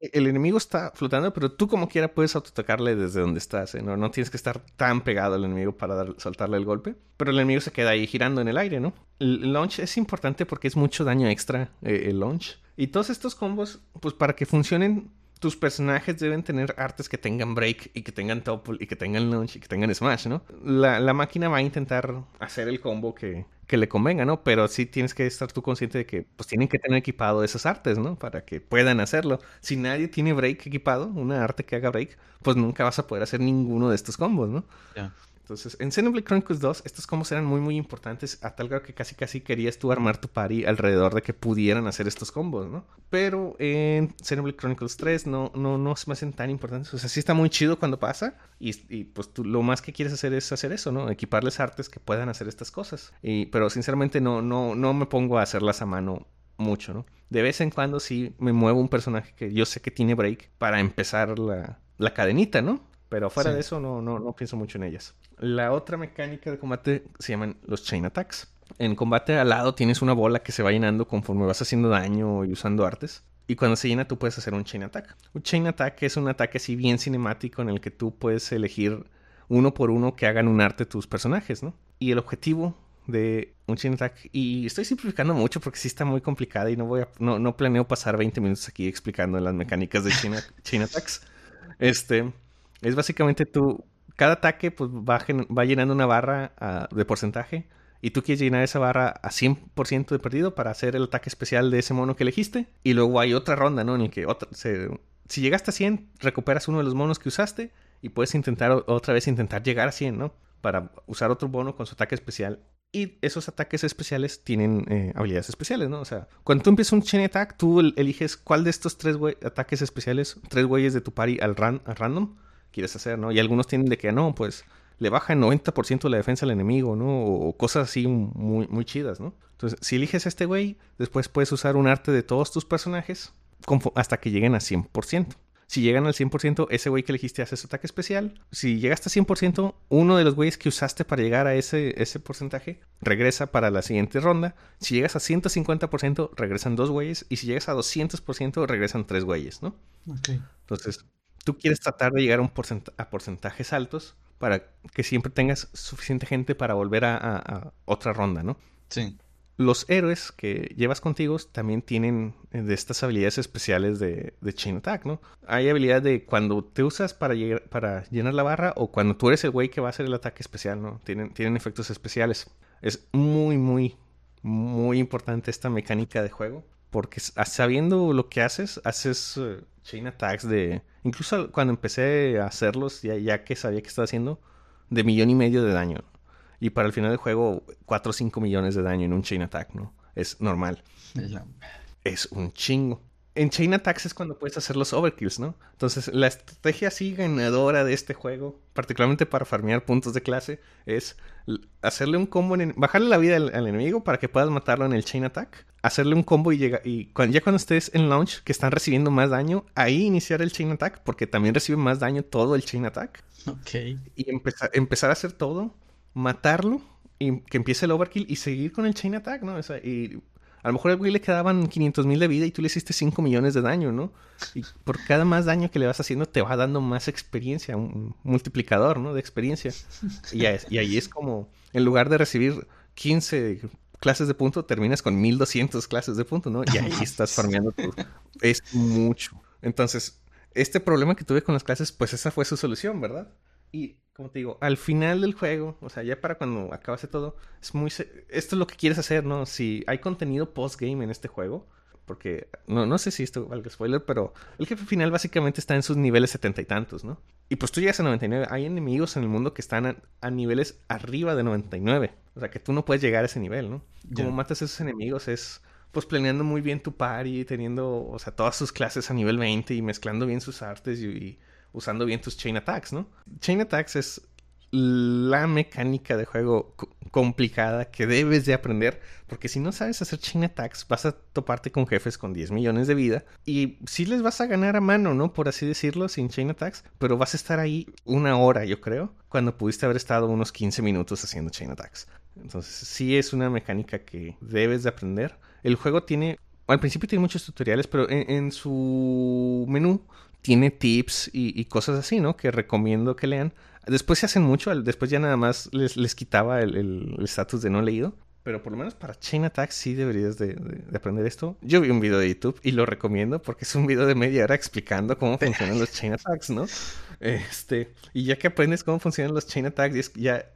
el enemigo está flotando, pero tú como quiera puedes autotocarle desde donde estás. ¿eh? ¿no? no tienes que estar tan pegado al enemigo para dar, soltarle el golpe. Pero el enemigo se queda ahí girando en el aire, ¿no? El launch es importante porque es mucho daño extra eh, el launch. Y todos estos combos, pues para que funcionen, tus personajes deben tener artes que tengan break y que tengan topple y que tengan launch y que tengan smash, ¿no? La, la máquina va a intentar hacer el combo que, que le convenga, ¿no? Pero sí tienes que estar tú consciente de que pues tienen que tener equipado esas artes, ¿no? Para que puedan hacerlo. Si nadie tiene break equipado, una arte que haga break, pues nunca vas a poder hacer ninguno de estos combos, ¿no? Entonces, en Xenoblade Chronicles 2, estos combos eran muy, muy importantes, a tal grado que casi, casi querías tú armar tu party alrededor de que pudieran hacer estos combos, ¿no? Pero en Xenoblade Chronicles 3 no, no, no se me hacen tan importantes. O sea, sí está muy chido cuando pasa, y, y pues tú lo más que quieres hacer es hacer eso, ¿no? Equiparles artes que puedan hacer estas cosas. Y, pero sinceramente no, no, no me pongo a hacerlas a mano mucho, ¿no? De vez en cuando sí me muevo un personaje que yo sé que tiene break para empezar la, la cadenita, ¿no? Pero fuera de eso no, no, no pienso mucho en ellas. La otra mecánica de combate se llaman los chain attacks. En combate al lado tienes una bola que se va llenando conforme vas haciendo daño y usando artes. Y cuando se llena tú puedes hacer un chain attack. Un chain attack es un ataque así bien cinemático en el que tú puedes elegir uno por uno que hagan un arte tus personajes, ¿no? Y el objetivo de un chain attack, y estoy simplificando mucho porque sí está muy complicada y no voy a, no, no planeo pasar 20 minutos aquí explicando las mecánicas de chain, chain attacks. Este, es básicamente tú, cada ataque pues va, llenando una barra ah, de porcentaje y tú quieres llenar esa barra a 100% de perdido para hacer el ataque especial de ese mono que elegiste. Y luego hay otra ronda, ¿no? En el que otra, si llegaste a 100, recuperas uno de los monos que usaste y puedes intentar otra vez intentar llegar a 100, ¿no? Para usar otro mono con su ataque especial. Y esos ataques especiales tienen eh, habilidades especiales, ¿no? O sea, cuando tú empiezas un chain attack, tú eliges cuál de estos tres ataques especiales, tres güeyes de tu party al, al random, quieres hacer, ¿no? Y algunos tienen de que no, pues le baja el 90% la defensa al enemigo, ¿no? O cosas así muy, muy chidas, ¿no? Entonces, si eliges a este güey, después puedes usar un arte de todos tus personajes hasta que lleguen a 100%. Si llegan al 100%, ese güey que elegiste hace su ataque especial. Si llegaste a 100%, uno de los güeyes que usaste para llegar a ese, ese porcentaje regresa para la siguiente ronda. Si llegas a 150%, regresan dos güeyes. Y si llegas a 200%, regresan tres güeyes, ¿no? Ok. Entonces, tú quieres tratar de llegar a, porcentajes altos para que siempre tengas suficiente gente para volver a, otra ronda, ¿no? Sí. Los héroes que llevas contigo también tienen eh, de estas habilidades especiales de, Chain Attack, ¿no? Hay habilidad de cuando te usas para, para llenar la barra o cuando tú eres el güey que va a hacer el ataque especial, ¿no? Tienen, tienen efectos especiales. Es muy, muy, muy importante esta mecánica de juego porque sabiendo lo que haces, haces eh, chain attacks de... Incluso cuando empecé a hacerlos, ya, ya que sabía que estaba haciendo, de millón y medio de daño. Y para el final del juego, 4 o 5 millones de daño en un chain attack, ¿no? Es normal. Es un chingo en Chain Attacks es cuando puedes hacer los overkills, ¿no? Entonces, la estrategia así ganadora de este juego, particularmente para farmear puntos de clase, es hacerle un combo, en, bajarle la vida al, enemigo para que puedas matarlo en el Chain Attack, hacerle un combo y, llega, y ya cuando estés en launch, que están recibiendo más daño, ahí iniciar el Chain Attack, porque también recibe más daño todo el Chain Attack. Ok. Y empezar, empezar a hacer todo matarlo y que empiece el overkill y seguir con el chain attack, ¿no? O sea, y a lo mejor al güey le quedaban 500 mil de vida y tú le hiciste 5 millones de daño, ¿no? Y por cada más daño que le vas haciendo te va dando más experiencia, un multiplicador, ¿no? De experiencia. Y, ahí es como, en lugar de recibir 15 clases de punto, terminas con 1200 clases de punto, ¿no? Y ahí estás farmeando todo. Es mucho. Entonces, este problema que tuve con las clases, pues esa fue su solución, ¿verdad? Y como te digo, al final del juego, o sea, ya para cuando acabase todo, es muy... Esto es lo que quieres hacer, ¿no? Si hay contenido post-game en este juego, porque no, no sé si esto valga spoiler, pero el jefe final básicamente está en sus niveles setenta y tantos, ¿no? Y pues tú llegas a 99, hay enemigos en el mundo que están a, niveles arriba de 99, o sea que tú no puedes llegar a ese nivel, ¿no? Como matas a esos enemigos es pues planeando muy bien tu party, teniendo, o sea, todas sus clases a nivel 20 y mezclando bien sus artes y usando bien tus chain attacks, ¿no? Chain attacks es la mecánica de juego complicada que debes de aprender, porque si no sabes hacer chain attacks, vas a toparte con jefes con 10 millones de vida y sí les vas a ganar a mano, ¿no? Por así decirlo, sin chain attacks, pero vas a estar ahí una hora, yo creo, cuando pudiste haber estado unos 15 minutos haciendo chain attacks. Entonces, sí es una mecánica que debes de aprender. El juego tiene, al principio tiene muchos tutoriales, pero en su menú tiene tips y, cosas así, ¿no? Que recomiendo que lean. Después se hacen mucho, después ya nada más les, les quitaba el estatus de no leído. Pero por lo menos para Chain Attack sí deberías de, aprender esto. Yo vi un video de YouTube y lo recomiendo porque es un video de media hora explicando cómo funcionan los Chain Attacks, ¿no? Este, y ya que aprendes cómo funcionan los Chain Attacks, ya,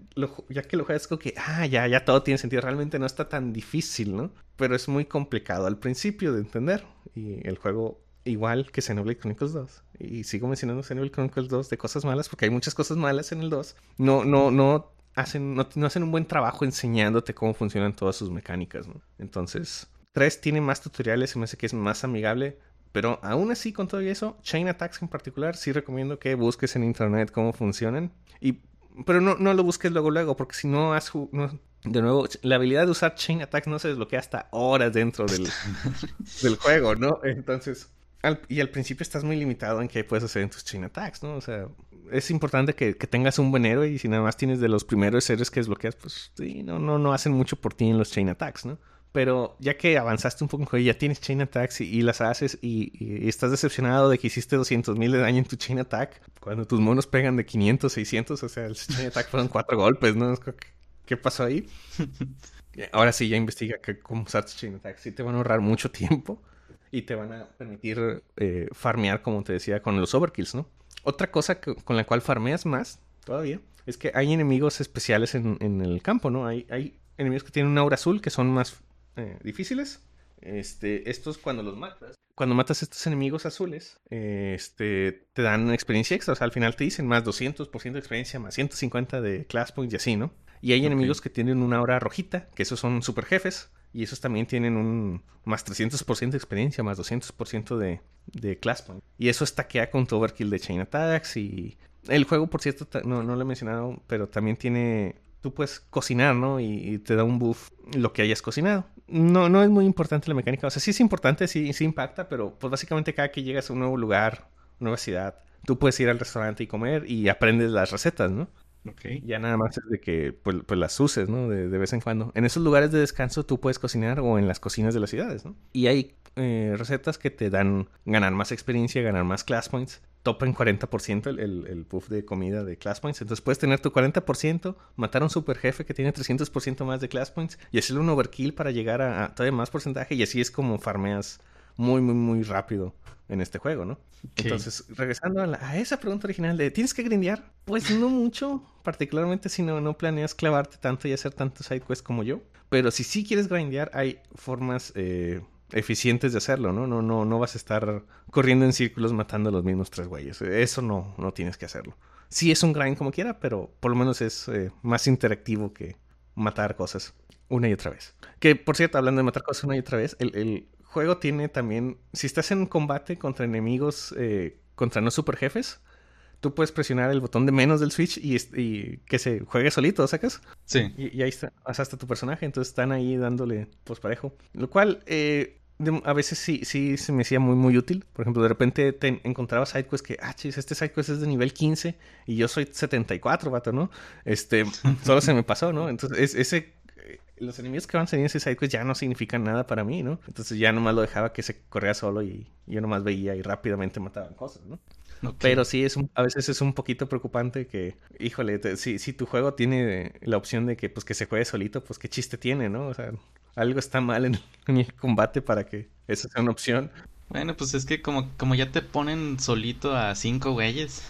ya que lo juegas como que, ah, ya, ya todo tiene sentido. Realmente no está tan difícil, ¿no? Pero es muy complicado al principio de entender. Y el juego igual que Xenoblade Chronicles 2. Y sigo mencionando Xenoblade Chronicles 2 de cosas malas porque hay muchas cosas malas en el 2. No, no, no hacen, no, hacen un buen trabajo enseñándote cómo funcionan todas sus mecánicas, ¿no? Entonces, 3 tiene más tutoriales, se me hace que es más amigable. Pero aún así, con todo eso, Chain Attacks en particular, sí recomiendo que busques en internet cómo funcionan. Y, pero no, no lo busques luego, luego, porque si no has, no, de nuevo, la habilidad de usar Chain Attacks no se desbloquea hasta horas dentro del, del juego, ¿no? Entonces, y al principio estás muy limitado en qué puedes hacer en tus chain attacks, ¿no? O sea, es importante que, tengas un buen héroe y si nada más tienes de los primeros héroes que desbloqueas, pues sí, no, no, no hacen mucho por ti en los chain attacks, ¿no? Pero ya que avanzaste un poco en ya tienes chain attacks y, las haces y, estás decepcionado de que hiciste 200 mil de daño en tu chain attack, cuando tus monos pegan de 500, 600, o sea, el chain attack fueron cuatro golpes, ¿no? ¿Qué pasó ahí? Ahora sí, ya investiga cómo usar tu chain attack. Sí te van a ahorrar mucho tiempo y te van a permitir eh, farmear, como te decía, con los overkills, ¿no? Otra cosa con la cual farmeas más todavía es que hay enemigos especiales en, el campo, ¿no? Hay, hay, enemigos que tienen un aura azul que son más eh, difíciles. Este, estos cuando los matas, cuando matas a estos enemigos azules, este, te dan experiencia extra. O sea, al final te dicen más 200% de experiencia, más 150 de class points y así, ¿no? Y hay enemigos que tienen una aura rojita, que esos son super jefes. Y esos también tienen un más 300% de experiencia, más 200% de, de class. Y eso estaquea con tu overkill de chain attacks. Y el juego, por cierto, no, no lo he mencionado, pero también tiene. Tú puedes cocinar, ¿no? Y, te da un buff lo que hayas cocinado. No, no es muy importante la mecánica. O sea, sí es importante, sí, sí impacta, pero pues básicamente cada que llegas a un nuevo lugar, nueva ciudad, tú puedes ir al restaurante y comer y aprendes las recetas, ¿no? Ya nada más es de que pues, pues las uses, ¿no? De, vez en cuando. En esos lugares de descanso tú puedes cocinar o en las cocinas de las ciudades, ¿no? Y hay eh, recetas que te dan ganar más experiencia, ganar más class points. Topa en 40% el, el, el, puff de comida de class points. Entonces puedes tener tu 40%, matar a un super jefe que tiene 300% más de class points y hacerle un overkill para llegar a, a todavía más porcentaje. Y así es como farmeas muy, muy, muy rápido en este juego, ¿no? Entonces, regresando a, esa pregunta original de ¿tienes que grindear? Pues no mucho, particularmente si no, no planeas clavarte tanto y hacer tantos sidequests como yo. Pero si sí quieres grindear, hay formas eh, eficientes de hacerlo, ¿no? No, no, no vas a estar corriendo en círculos matando a los mismos tres güeyes. Eso no, no tienes que hacerlo. Sí es un grind como quiera, pero por lo menos es eh, más interactivo que matar cosas una y otra vez. Que, por cierto, hablando de matar cosas una y otra vez, el juego tiene también, si estás en combate contra enemigos, eh, contra no super jefes, tú puedes presionar el botón de menos del Switch y, que se juegue solito, ¿sacas? Sí. Y, ahí está, hasta tu personaje, entonces están ahí dándole pues parejo. Lo cual, eh, a veces sí, sí se me hacía muy, muy útil. Por ejemplo, de repente te encontraba sidequest que, ah, chis, este sidequest es de nivel 15 y yo soy 74, vato, ¿no? Este, solo se me pasó, ¿no? Entonces, ese, los enemigos que van a salir en ese sidequest ya no significan nada para mí, ¿no? Entonces ya nomás lo dejaba que se corría solo y yo nomás veía y rápidamente mataban cosas, ¿no? Pero sí, es a veces es un poquito preocupante que, híjole, si, si tu juego tiene la opción de que, pues, que se juegue solito, pues qué chiste tiene, ¿no? O sea, algo está mal en, el combate para que esa sea una opción. Bueno, pues es que como, como ya te ponen solito a cinco güeyes,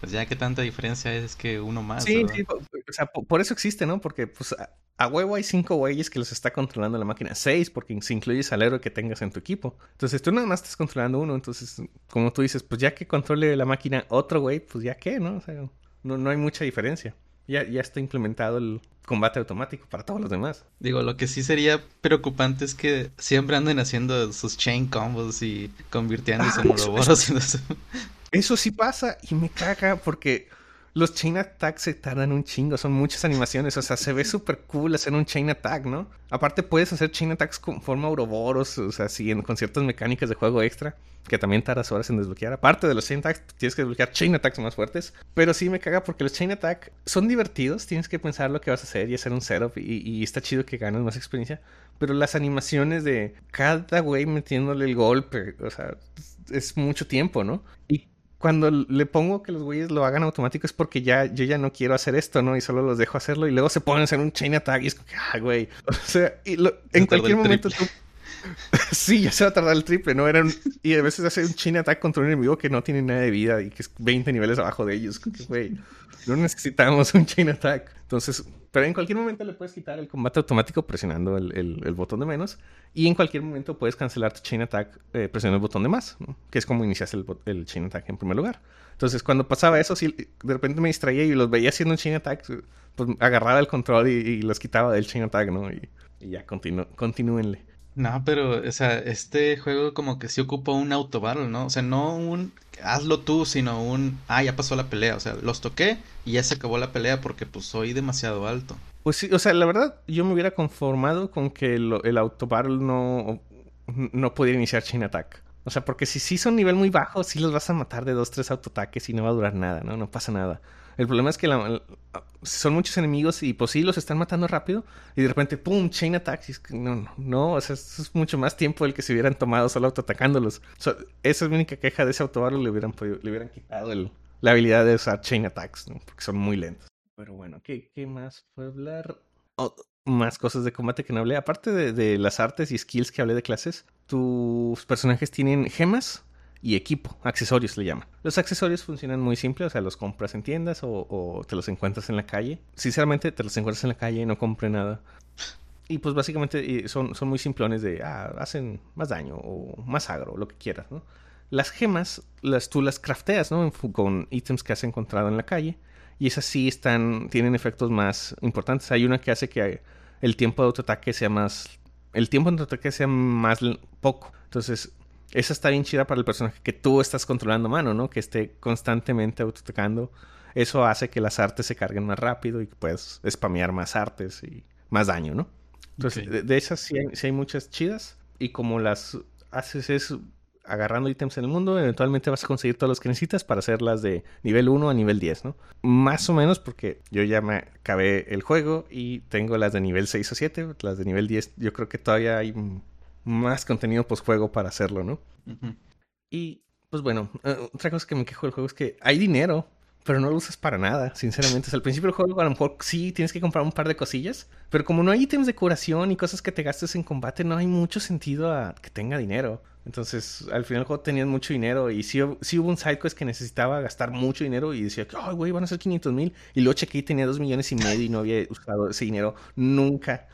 pues ya que tanta diferencia es que uno más. Sí, sí, o sea, por, eso existe, ¿no? Porque pues a, huevo hay cinco güeyes que los está controlando la máquina. Seis, porque si incluyes al héroe que tengas en tu equipo. Entonces tú nada más estás controlando uno. Entonces, como tú dices, pues ya que controle la máquina otro güey, pues ya qué, ¿no? O sea, no, no hay mucha diferencia. Ya, ya está implementado el, combate automático para todos los demás. Digo, lo que sí sería preocupante es que siempre anden haciendo sus chain combos y convirtiéndose en Ouroboros. Eso, eso sí pasa y me caga porque los chain attacks se tardan un chingo, son muchas animaciones, o sea, se ve súper cool hacer un chain attack, ¿no? Aparte puedes hacer chain attacks con forma Ouroboros, o sea, sí, con ciertas mecánicas de juego extra, que también tardas horas en desbloquear. Aparte de los chain attacks, tienes que desbloquear chain attacks más fuertes, pero sí me caga porque los chain attack son divertidos, tienes que pensar lo que vas a hacer y hacer un setup, y, y está chido que ganes más experiencia, pero las animaciones de cada güey metiéndole el golpe, o sea, es mucho tiempo, ¿no? Y cuando le pongo que los güeyes lo hagan automático es porque ya yo ya no quiero hacer esto, ¿no? Y solo los dejo hacerlo y luego se ponen a hacer un chain attack y es como que, ah, güey. O sea, y en cualquier momento tú... sí, ya se va a tardar el triple, ¿no? Era Y a veces hace un chain attack contra un enemigo que no tiene nada de vida y que es 20 niveles abajo de ellos. Güey, no necesitamos un chain attack. Entonces, pero en cualquier momento le puedes quitar el combate automático presionando el, botón de menos. Y en cualquier momento puedes cancelar tu chain attack eh, presionando el botón de más, que es como inicias el, el, chain attack en primer lugar. Entonces, cuando pasaba eso, si de repente me distraía y los veía haciendo un chain attack, pues agarraba el control y, los quitaba del chain attack, ¿no? Y, ya continu continúenle. No, pero, o sea, este juego como que sí ocupa un auto battle, ¿no? O sea, no un hazlo tú, sino un, ah, ya pasó la pelea. O sea, los toqué y ya se acabó la pelea porque pues soy demasiado alto. Pues sí, o sea, la verdad, yo me hubiera conformado con que el, el auto battle no, no pudiera iniciar chain attack. O sea, porque si sí son nivel muy bajo, sí los vas a matar de dos, tres autoataques y no va a durar nada, ¿no? No pasa nada. El problema es que son muchos enemigos y pues sí los están matando rápido y de repente, ¡pum! Chain attacks. no, no, no, o sea, es mucho más tiempo el que se hubieran tomado solo autoatacándolos. esa es mi única queja de ese autobarro, le hubieran, le hubieran quitado la habilidad de usar chain attacks, ¿no? Porque son muy lentos. Pero bueno, ¿qué, qué más fue hablar? más cosas de combate que no hablé. Aparte de, de las artes y skills que hablé de clases, tus personajes tienen gemas y equipo, accesorios le llaman. Los accesorios funcionan muy simple, o sea, los compras en tiendas o, te los encuentras en la calle. Sinceramente, te los encuentras en la calle y no compré nada. Y pues básicamente son, son muy simplones de, ah, hacen más daño o más agro, lo que quieras, ¿no? Las gemas, las, tú las crafteas, ¿no? Con ítems que has encontrado en la calle. Y esas sí están, tienen efectos más importantes. Hay una que hace que el tiempo de autoataque sea más... El tiempo de autoataque sea más poco. Entonces, esa está bien chida para el personaje que tú estás controlando mano, ¿no? Que esté constantemente autoatacando. Eso hace que las artes se carguen más rápido y que puedas spamear más artes y más daño, ¿no? Entonces, de, esas sí hay, muchas chidas. Y como las haces es agarrando ítems en el mundo, eventualmente vas a conseguir todos los que necesitas para hacerlas de nivel 1 a nivel 10, ¿no? Más o menos porque yo ya me acabé el juego y tengo las de nivel 6 o 7, las de nivel 10 yo creo que todavía hay más contenido juego para hacerlo, ¿no? Y pues bueno, eh, otra cosa que me quejo del juego es que hay dinero, pero no lo usas para nada, sinceramente. al principio del juego a lo mejor sí tienes que comprar un par de cosillas, pero como no hay ítems de curación y cosas que te gastes en combate, no hay mucho sentido a que tenga dinero. Entonces, al final del juego tenías mucho dinero y sí, sí hubo un sidequest que necesitaba gastar mucho dinero y decía, ay, güey, van a ser 500 mil. Y luego chequeé y tenía 2 millones y medio y no había usado ese dinero nunca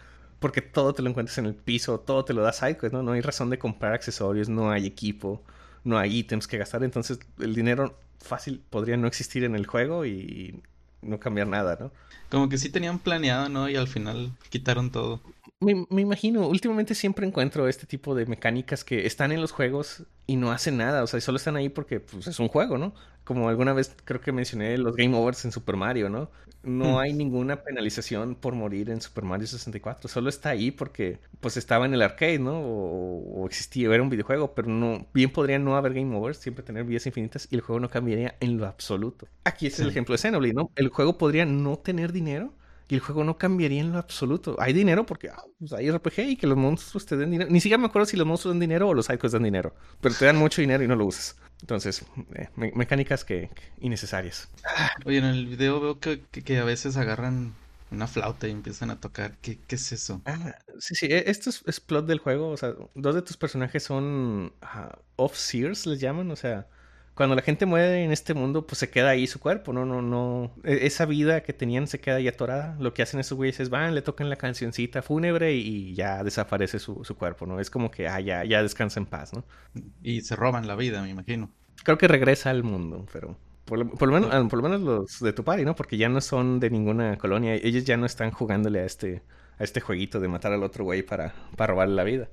porque todo te lo encuentras en el piso, todo te lo da SideQuest, ¿no? No hay razón de comprar accesorios, no hay equipo, no hay ítems que gastar, entonces el dinero fácil podría no existir en el juego y no cambiar nada, ¿no? Como que sí tenían planeado, ¿no? Y al final quitaron todo. Me, me, imagino, últimamente siempre encuentro este tipo de mecánicas que están en los juegos y no hacen nada, o sea, solo están ahí porque pues, es un juego, ¿no? como alguna vez creo que mencioné los game overs en Super Mario, ¿no? No hmm. hay ninguna penalización por morir en Super Mario 64, solo está ahí porque pues estaba en el arcade, ¿no? O, existía, era un videojuego, pero no, bien podría no haber game overs, siempre tener vidas infinitas y el juego no cambiaría en lo absoluto. Aquí es el ejemplo de Xenoblade, ¿no? El juego podría no tener dinero, y el juego no cambiaría en lo absoluto. Hay dinero porque ah, pues hay RPG y que los monstruos te den dinero. Ni siquiera me acuerdo si los monstruos dan dinero o los psychos dan dinero. Pero te dan mucho dinero y no lo usas. Entonces, eh, mecánicas que, innecesarias. Oye, en el video veo que, que, a veces agarran una flauta y empiezan a tocar. ¿Qué, qué es eso? Ah, sí, sí, e, esto es, plot del juego. O sea, dos de tus personajes son uh, off-sears, les llaman. O sea, cuando la gente muere en este mundo, pues se queda ahí su cuerpo, no, no, no. E, esa vida que tenían se queda ahí atorada. Lo que hacen esos güeyes es van, le tocan la cancioncita fúnebre y ya desaparece su, cuerpo, ¿no? Es como que, ah, ya, ya descansa en paz, ¿no? Y se roban la vida, me imagino. Creo que regresa al mundo, pero por lo, menos, por lo menos los de tu party, ¿no? Porque ya no son de ninguna colonia. Ellos ya no están jugándole a este, a este jueguito de matar al otro güey para, para robarle la vida.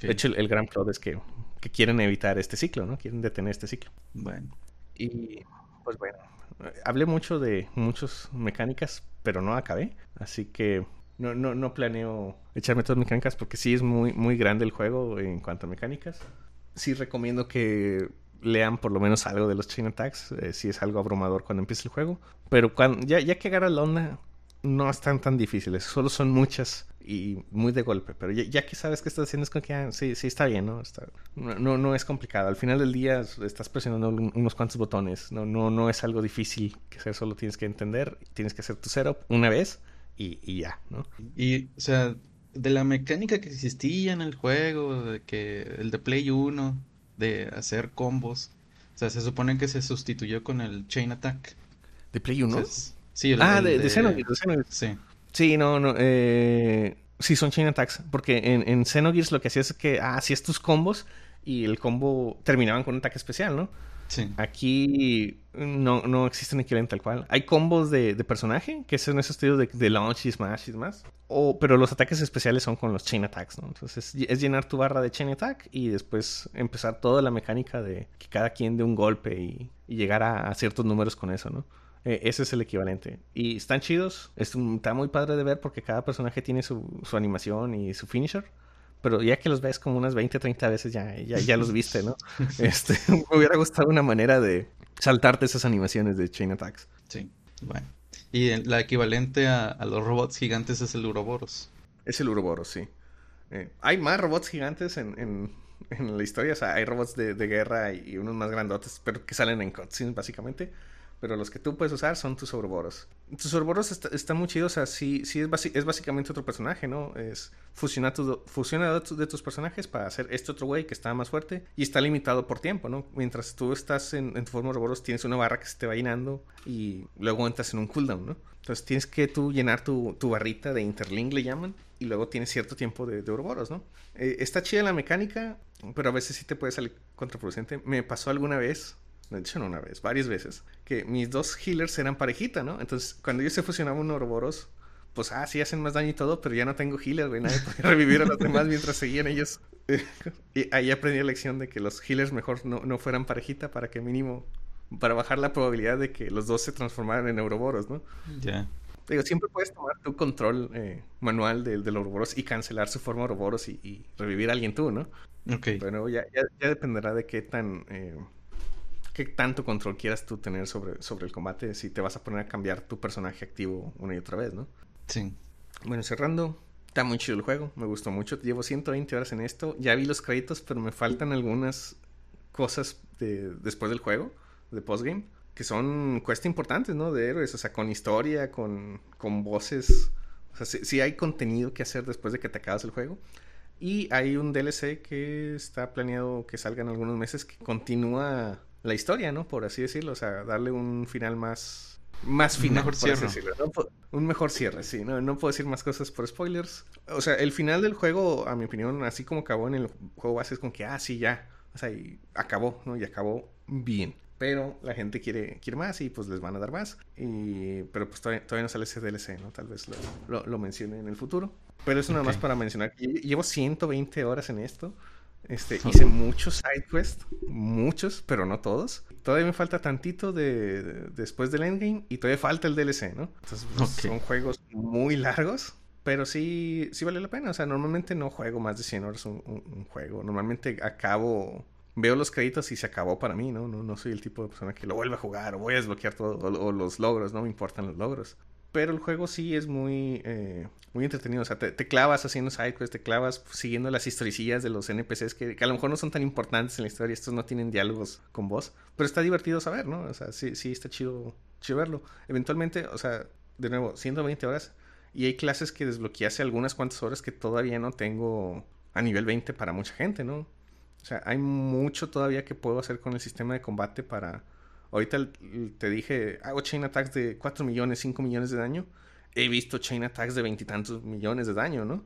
De hecho, el, el gran plot es que quieren evitar este ciclo, ¿no? Quieren detener este ciclo. Bueno. Y pues bueno, hablé mucho de muchas mecánicas, pero no acabé, así que no, no, no planeo echarme todas las mecánicas porque sí es muy, muy grande el juego en cuanto a mecánicas. Sí recomiendo que lean por lo menos algo de los Chain Attacks, eh, si es algo abrumador cuando empiece el juego. Pero cuando, ya, ya que agarra la onda, no están tan difíciles, solo son muchas y muy de golpe. Pero ya, que sabes qué estás haciendo, es como que ah, sí, sí está bien, ¿no? no, no, es complicado. Al final del día estás presionando unos cuantos botones. No, no, no es algo difícil que hacer, solo tienes que entender, tienes que hacer tu setup una vez y, y ya, ¿no? Y, o sea, de la mecánica que existía en el juego, de que el de Play 1, de hacer combos, o sea, se supone que se sustituyó con el Chain Attack. ¿De Play 1? Sí, el, ah, de, de, de Sí. Sí, no, no. Eh, sí, son chain attacks. Porque en, en Xenogears lo que hacías es que ah, hacías tus combos y el combo terminaban con un ataque especial, ¿no? Sí. Aquí no, no existe un equivalente tal cual. Hay combos de, de personaje, que son esos estilos de, de, launch y smash y demás. O, pero los ataques especiales son con los chain attacks, ¿no? Entonces es llenar tu barra de chain attack y después empezar toda la mecánica de que cada quien dé un golpe y, y llegar a, a, ciertos números con eso, ¿no? Eh, ese es el equivalente. Y están chidos. está muy padre de ver porque cada personaje tiene su, animación y su finisher. Pero ya que los ves como unas 20, 30 veces ya, ya, los viste, ¿no? Este, me hubiera gustado una manera de saltarte esas animaciones de Chain Attacks. Sí, bueno. Y la equivalente a, los robots gigantes es el Uroboros. Es el Uroboros, sí. Eh, hay más robots gigantes en, la historia. O sea, hay robots de, de, guerra y unos más grandotes, pero que salen en cutscenes, básicamente pero los que tú puedes usar son tus Ouroboros. Tus Ouroboros están está muy chidos, o sí, es, básicamente otro personaje, ¿no? Es fusionar tu, fusiona de tus personajes para hacer este otro güey que está más fuerte y está limitado por tiempo, ¿no? Mientras tú estás en, tu forma Ouroboros tienes una barra que se te va llenando y luego entras en un cooldown, ¿no? Entonces tienes que tú llenar tu, tu barrita de interlink, le llaman, y luego tienes cierto tiempo de, de Ouroboros, ¿no? Eh, está chida la mecánica, pero a veces sí te puede salir contraproducente. Me pasó alguna vez de hecho no una vez, varias veces, que mis dos healers eran parejita, ¿no? Entonces, cuando ellos se fusionaban un Ouroboros, pues, ah, sí hacen más daño y todo, pero ya no tengo healer, güey, nadie puede revivir a los demás mientras seguían ellos. y ahí aprendí la lección de que los healers mejor no, no fueran parejita para que mínimo, para bajar la probabilidad de que los dos se transformaran en Ouroboros, ¿no? Ya. Digo, siempre puedes tomar tu control eh, manual del, del Ouroboros y cancelar su forma Ouroboros y, y, revivir a alguien tú, ¿no? Ok. Bueno, ya, ya, ya dependerá de qué tan... Eh, qué tanto control quieras tú tener sobre, sobre el combate si te vas a poner a cambiar tu personaje activo una y otra vez, ¿no? Sí. Bueno, cerrando, está muy chido el juego, me gustó mucho. Llevo 120 horas en esto, ya vi los créditos, pero me faltan algunas cosas de, después del juego, de postgame, que son cuesta importantes, ¿no? De héroes, o sea, con historia, con, con voces. O sea, sí, sí, hay contenido que hacer después de que te acabas el juego. Y hay un DLC que está planeado que salga en algunos meses que continúa la historia, ¿no? Por así decirlo, o sea, darle un final más más final, un mejor cierre. Un mejor cierre, sí, no, no puedo decir más cosas por spoilers. O sea, el final del juego, a mi opinión, así como acabó en el juego base, es como que, ah, sí, ya. O sea, y acabó, ¿no? Y acabó bien. Pero la gente quiere, quiere más y pues les van a dar más. Y, pero pues todavía, no sale ese DLC, ¿no? Tal vez lo, lo, mencione en el futuro. Pero eso nada más para mencionar. Llevo 120 horas en esto. Este, hice muchos side quests, muchos, pero no todos. Todavía me falta tantito de, después del endgame y todavía falta el DLC, ¿no? Entonces pues, son juegos muy largos, pero sí, sí vale la pena. O sea, normalmente no juego más de 100 horas un, juego. Normalmente acabo, veo los créditos y se acabó para mí, ¿no? No, no soy el tipo de persona que lo vuelve a jugar o voy a desbloquear todo, o los logros, no me importan los logros pero el juego sí es muy, eh, muy entretenido. O sea, te, clavas haciendo sidequests, te clavas siguiendo las historicillas de los NPCs que, a lo mejor no son tan importantes en la historia. Estos no tienen diálogos con vos, pero está divertido saber, ¿no? O sea, sí, sí está chido, chido verlo. Eventualmente, o sea, de nuevo, 120 horas. Y hay clases que desbloqueé hace algunas cuantas horas que todavía no tengo a nivel 20 para mucha gente, ¿no? O sea, hay mucho todavía que puedo hacer con el sistema de combate para Ahorita te dije, hago chain attacks de 4 millones, 5 millones de daño. He visto chain attacks de veintitantos millones de daño, ¿no?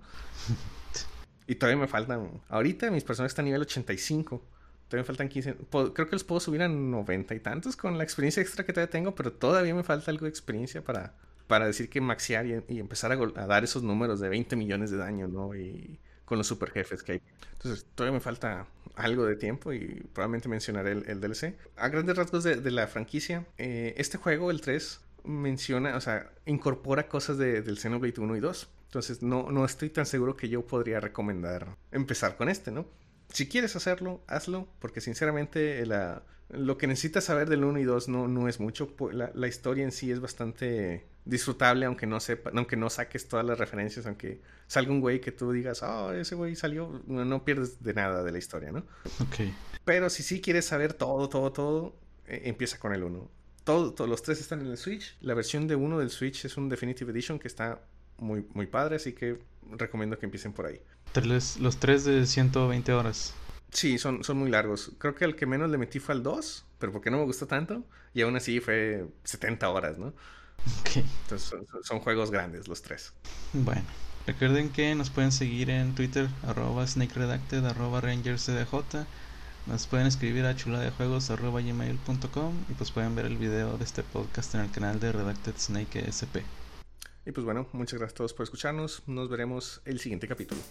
y todavía me faltan. Ahorita mis personajes están a nivel 85. Todavía me faltan 15. Creo que los puedo subir a 90 y tantos con la experiencia extra que todavía tengo, pero todavía me falta algo de experiencia para, para decir que maxear y, empezar a, a, dar esos números de 20 millones de daño, ¿no? Y con los super jefes que hay. Entonces, todavía me falta algo de tiempo y probablemente mencionaré el, DLC. A grandes rasgos de, la franquicia, eh, este juego, el 3, menciona, o sea, incorpora cosas del Xenoblade 1 y 2. Entonces, no, no estoy tan seguro que yo podría recomendar empezar con este, ¿no? Si quieres hacerlo, hazlo, porque sinceramente la, lo que necesitas saber del 1 y 2 no, no es mucho. La, la historia en sí es bastante disfrutable, aunque no sepa, aunque no saques todas las referencias, aunque salga un güey que tú digas, oh, ese güey salió, no, pierdes de nada de la historia, ¿no? Ok. Pero si sí quieres saber todo, todo, todo, eh, empieza con el 1. Todo, todos los tres están en el Switch. La versión de 1 del Switch es un Definitive Edition que está muy, muy padre, así que recomiendo que empiecen por ahí. Los tres de 120 horas. Sí, son, son muy largos. Creo que el que menos le metí fue al 2, pero porque no me gustó tanto. Y aún así fue 70 horas, ¿no? Entonces son, juegos grandes los tres. Bueno, recuerden que nos pueden seguir en Twitter, arroba snakeredacted, arroba rangerscdj. Nos pueden escribir a chuladejuegos arroba gmail.com y pues pueden ver el video de este podcast en el canal de Redacted Snake SP. Y pues bueno, muchas gracias a todos por escucharnos. Nos veremos el siguiente capítulo.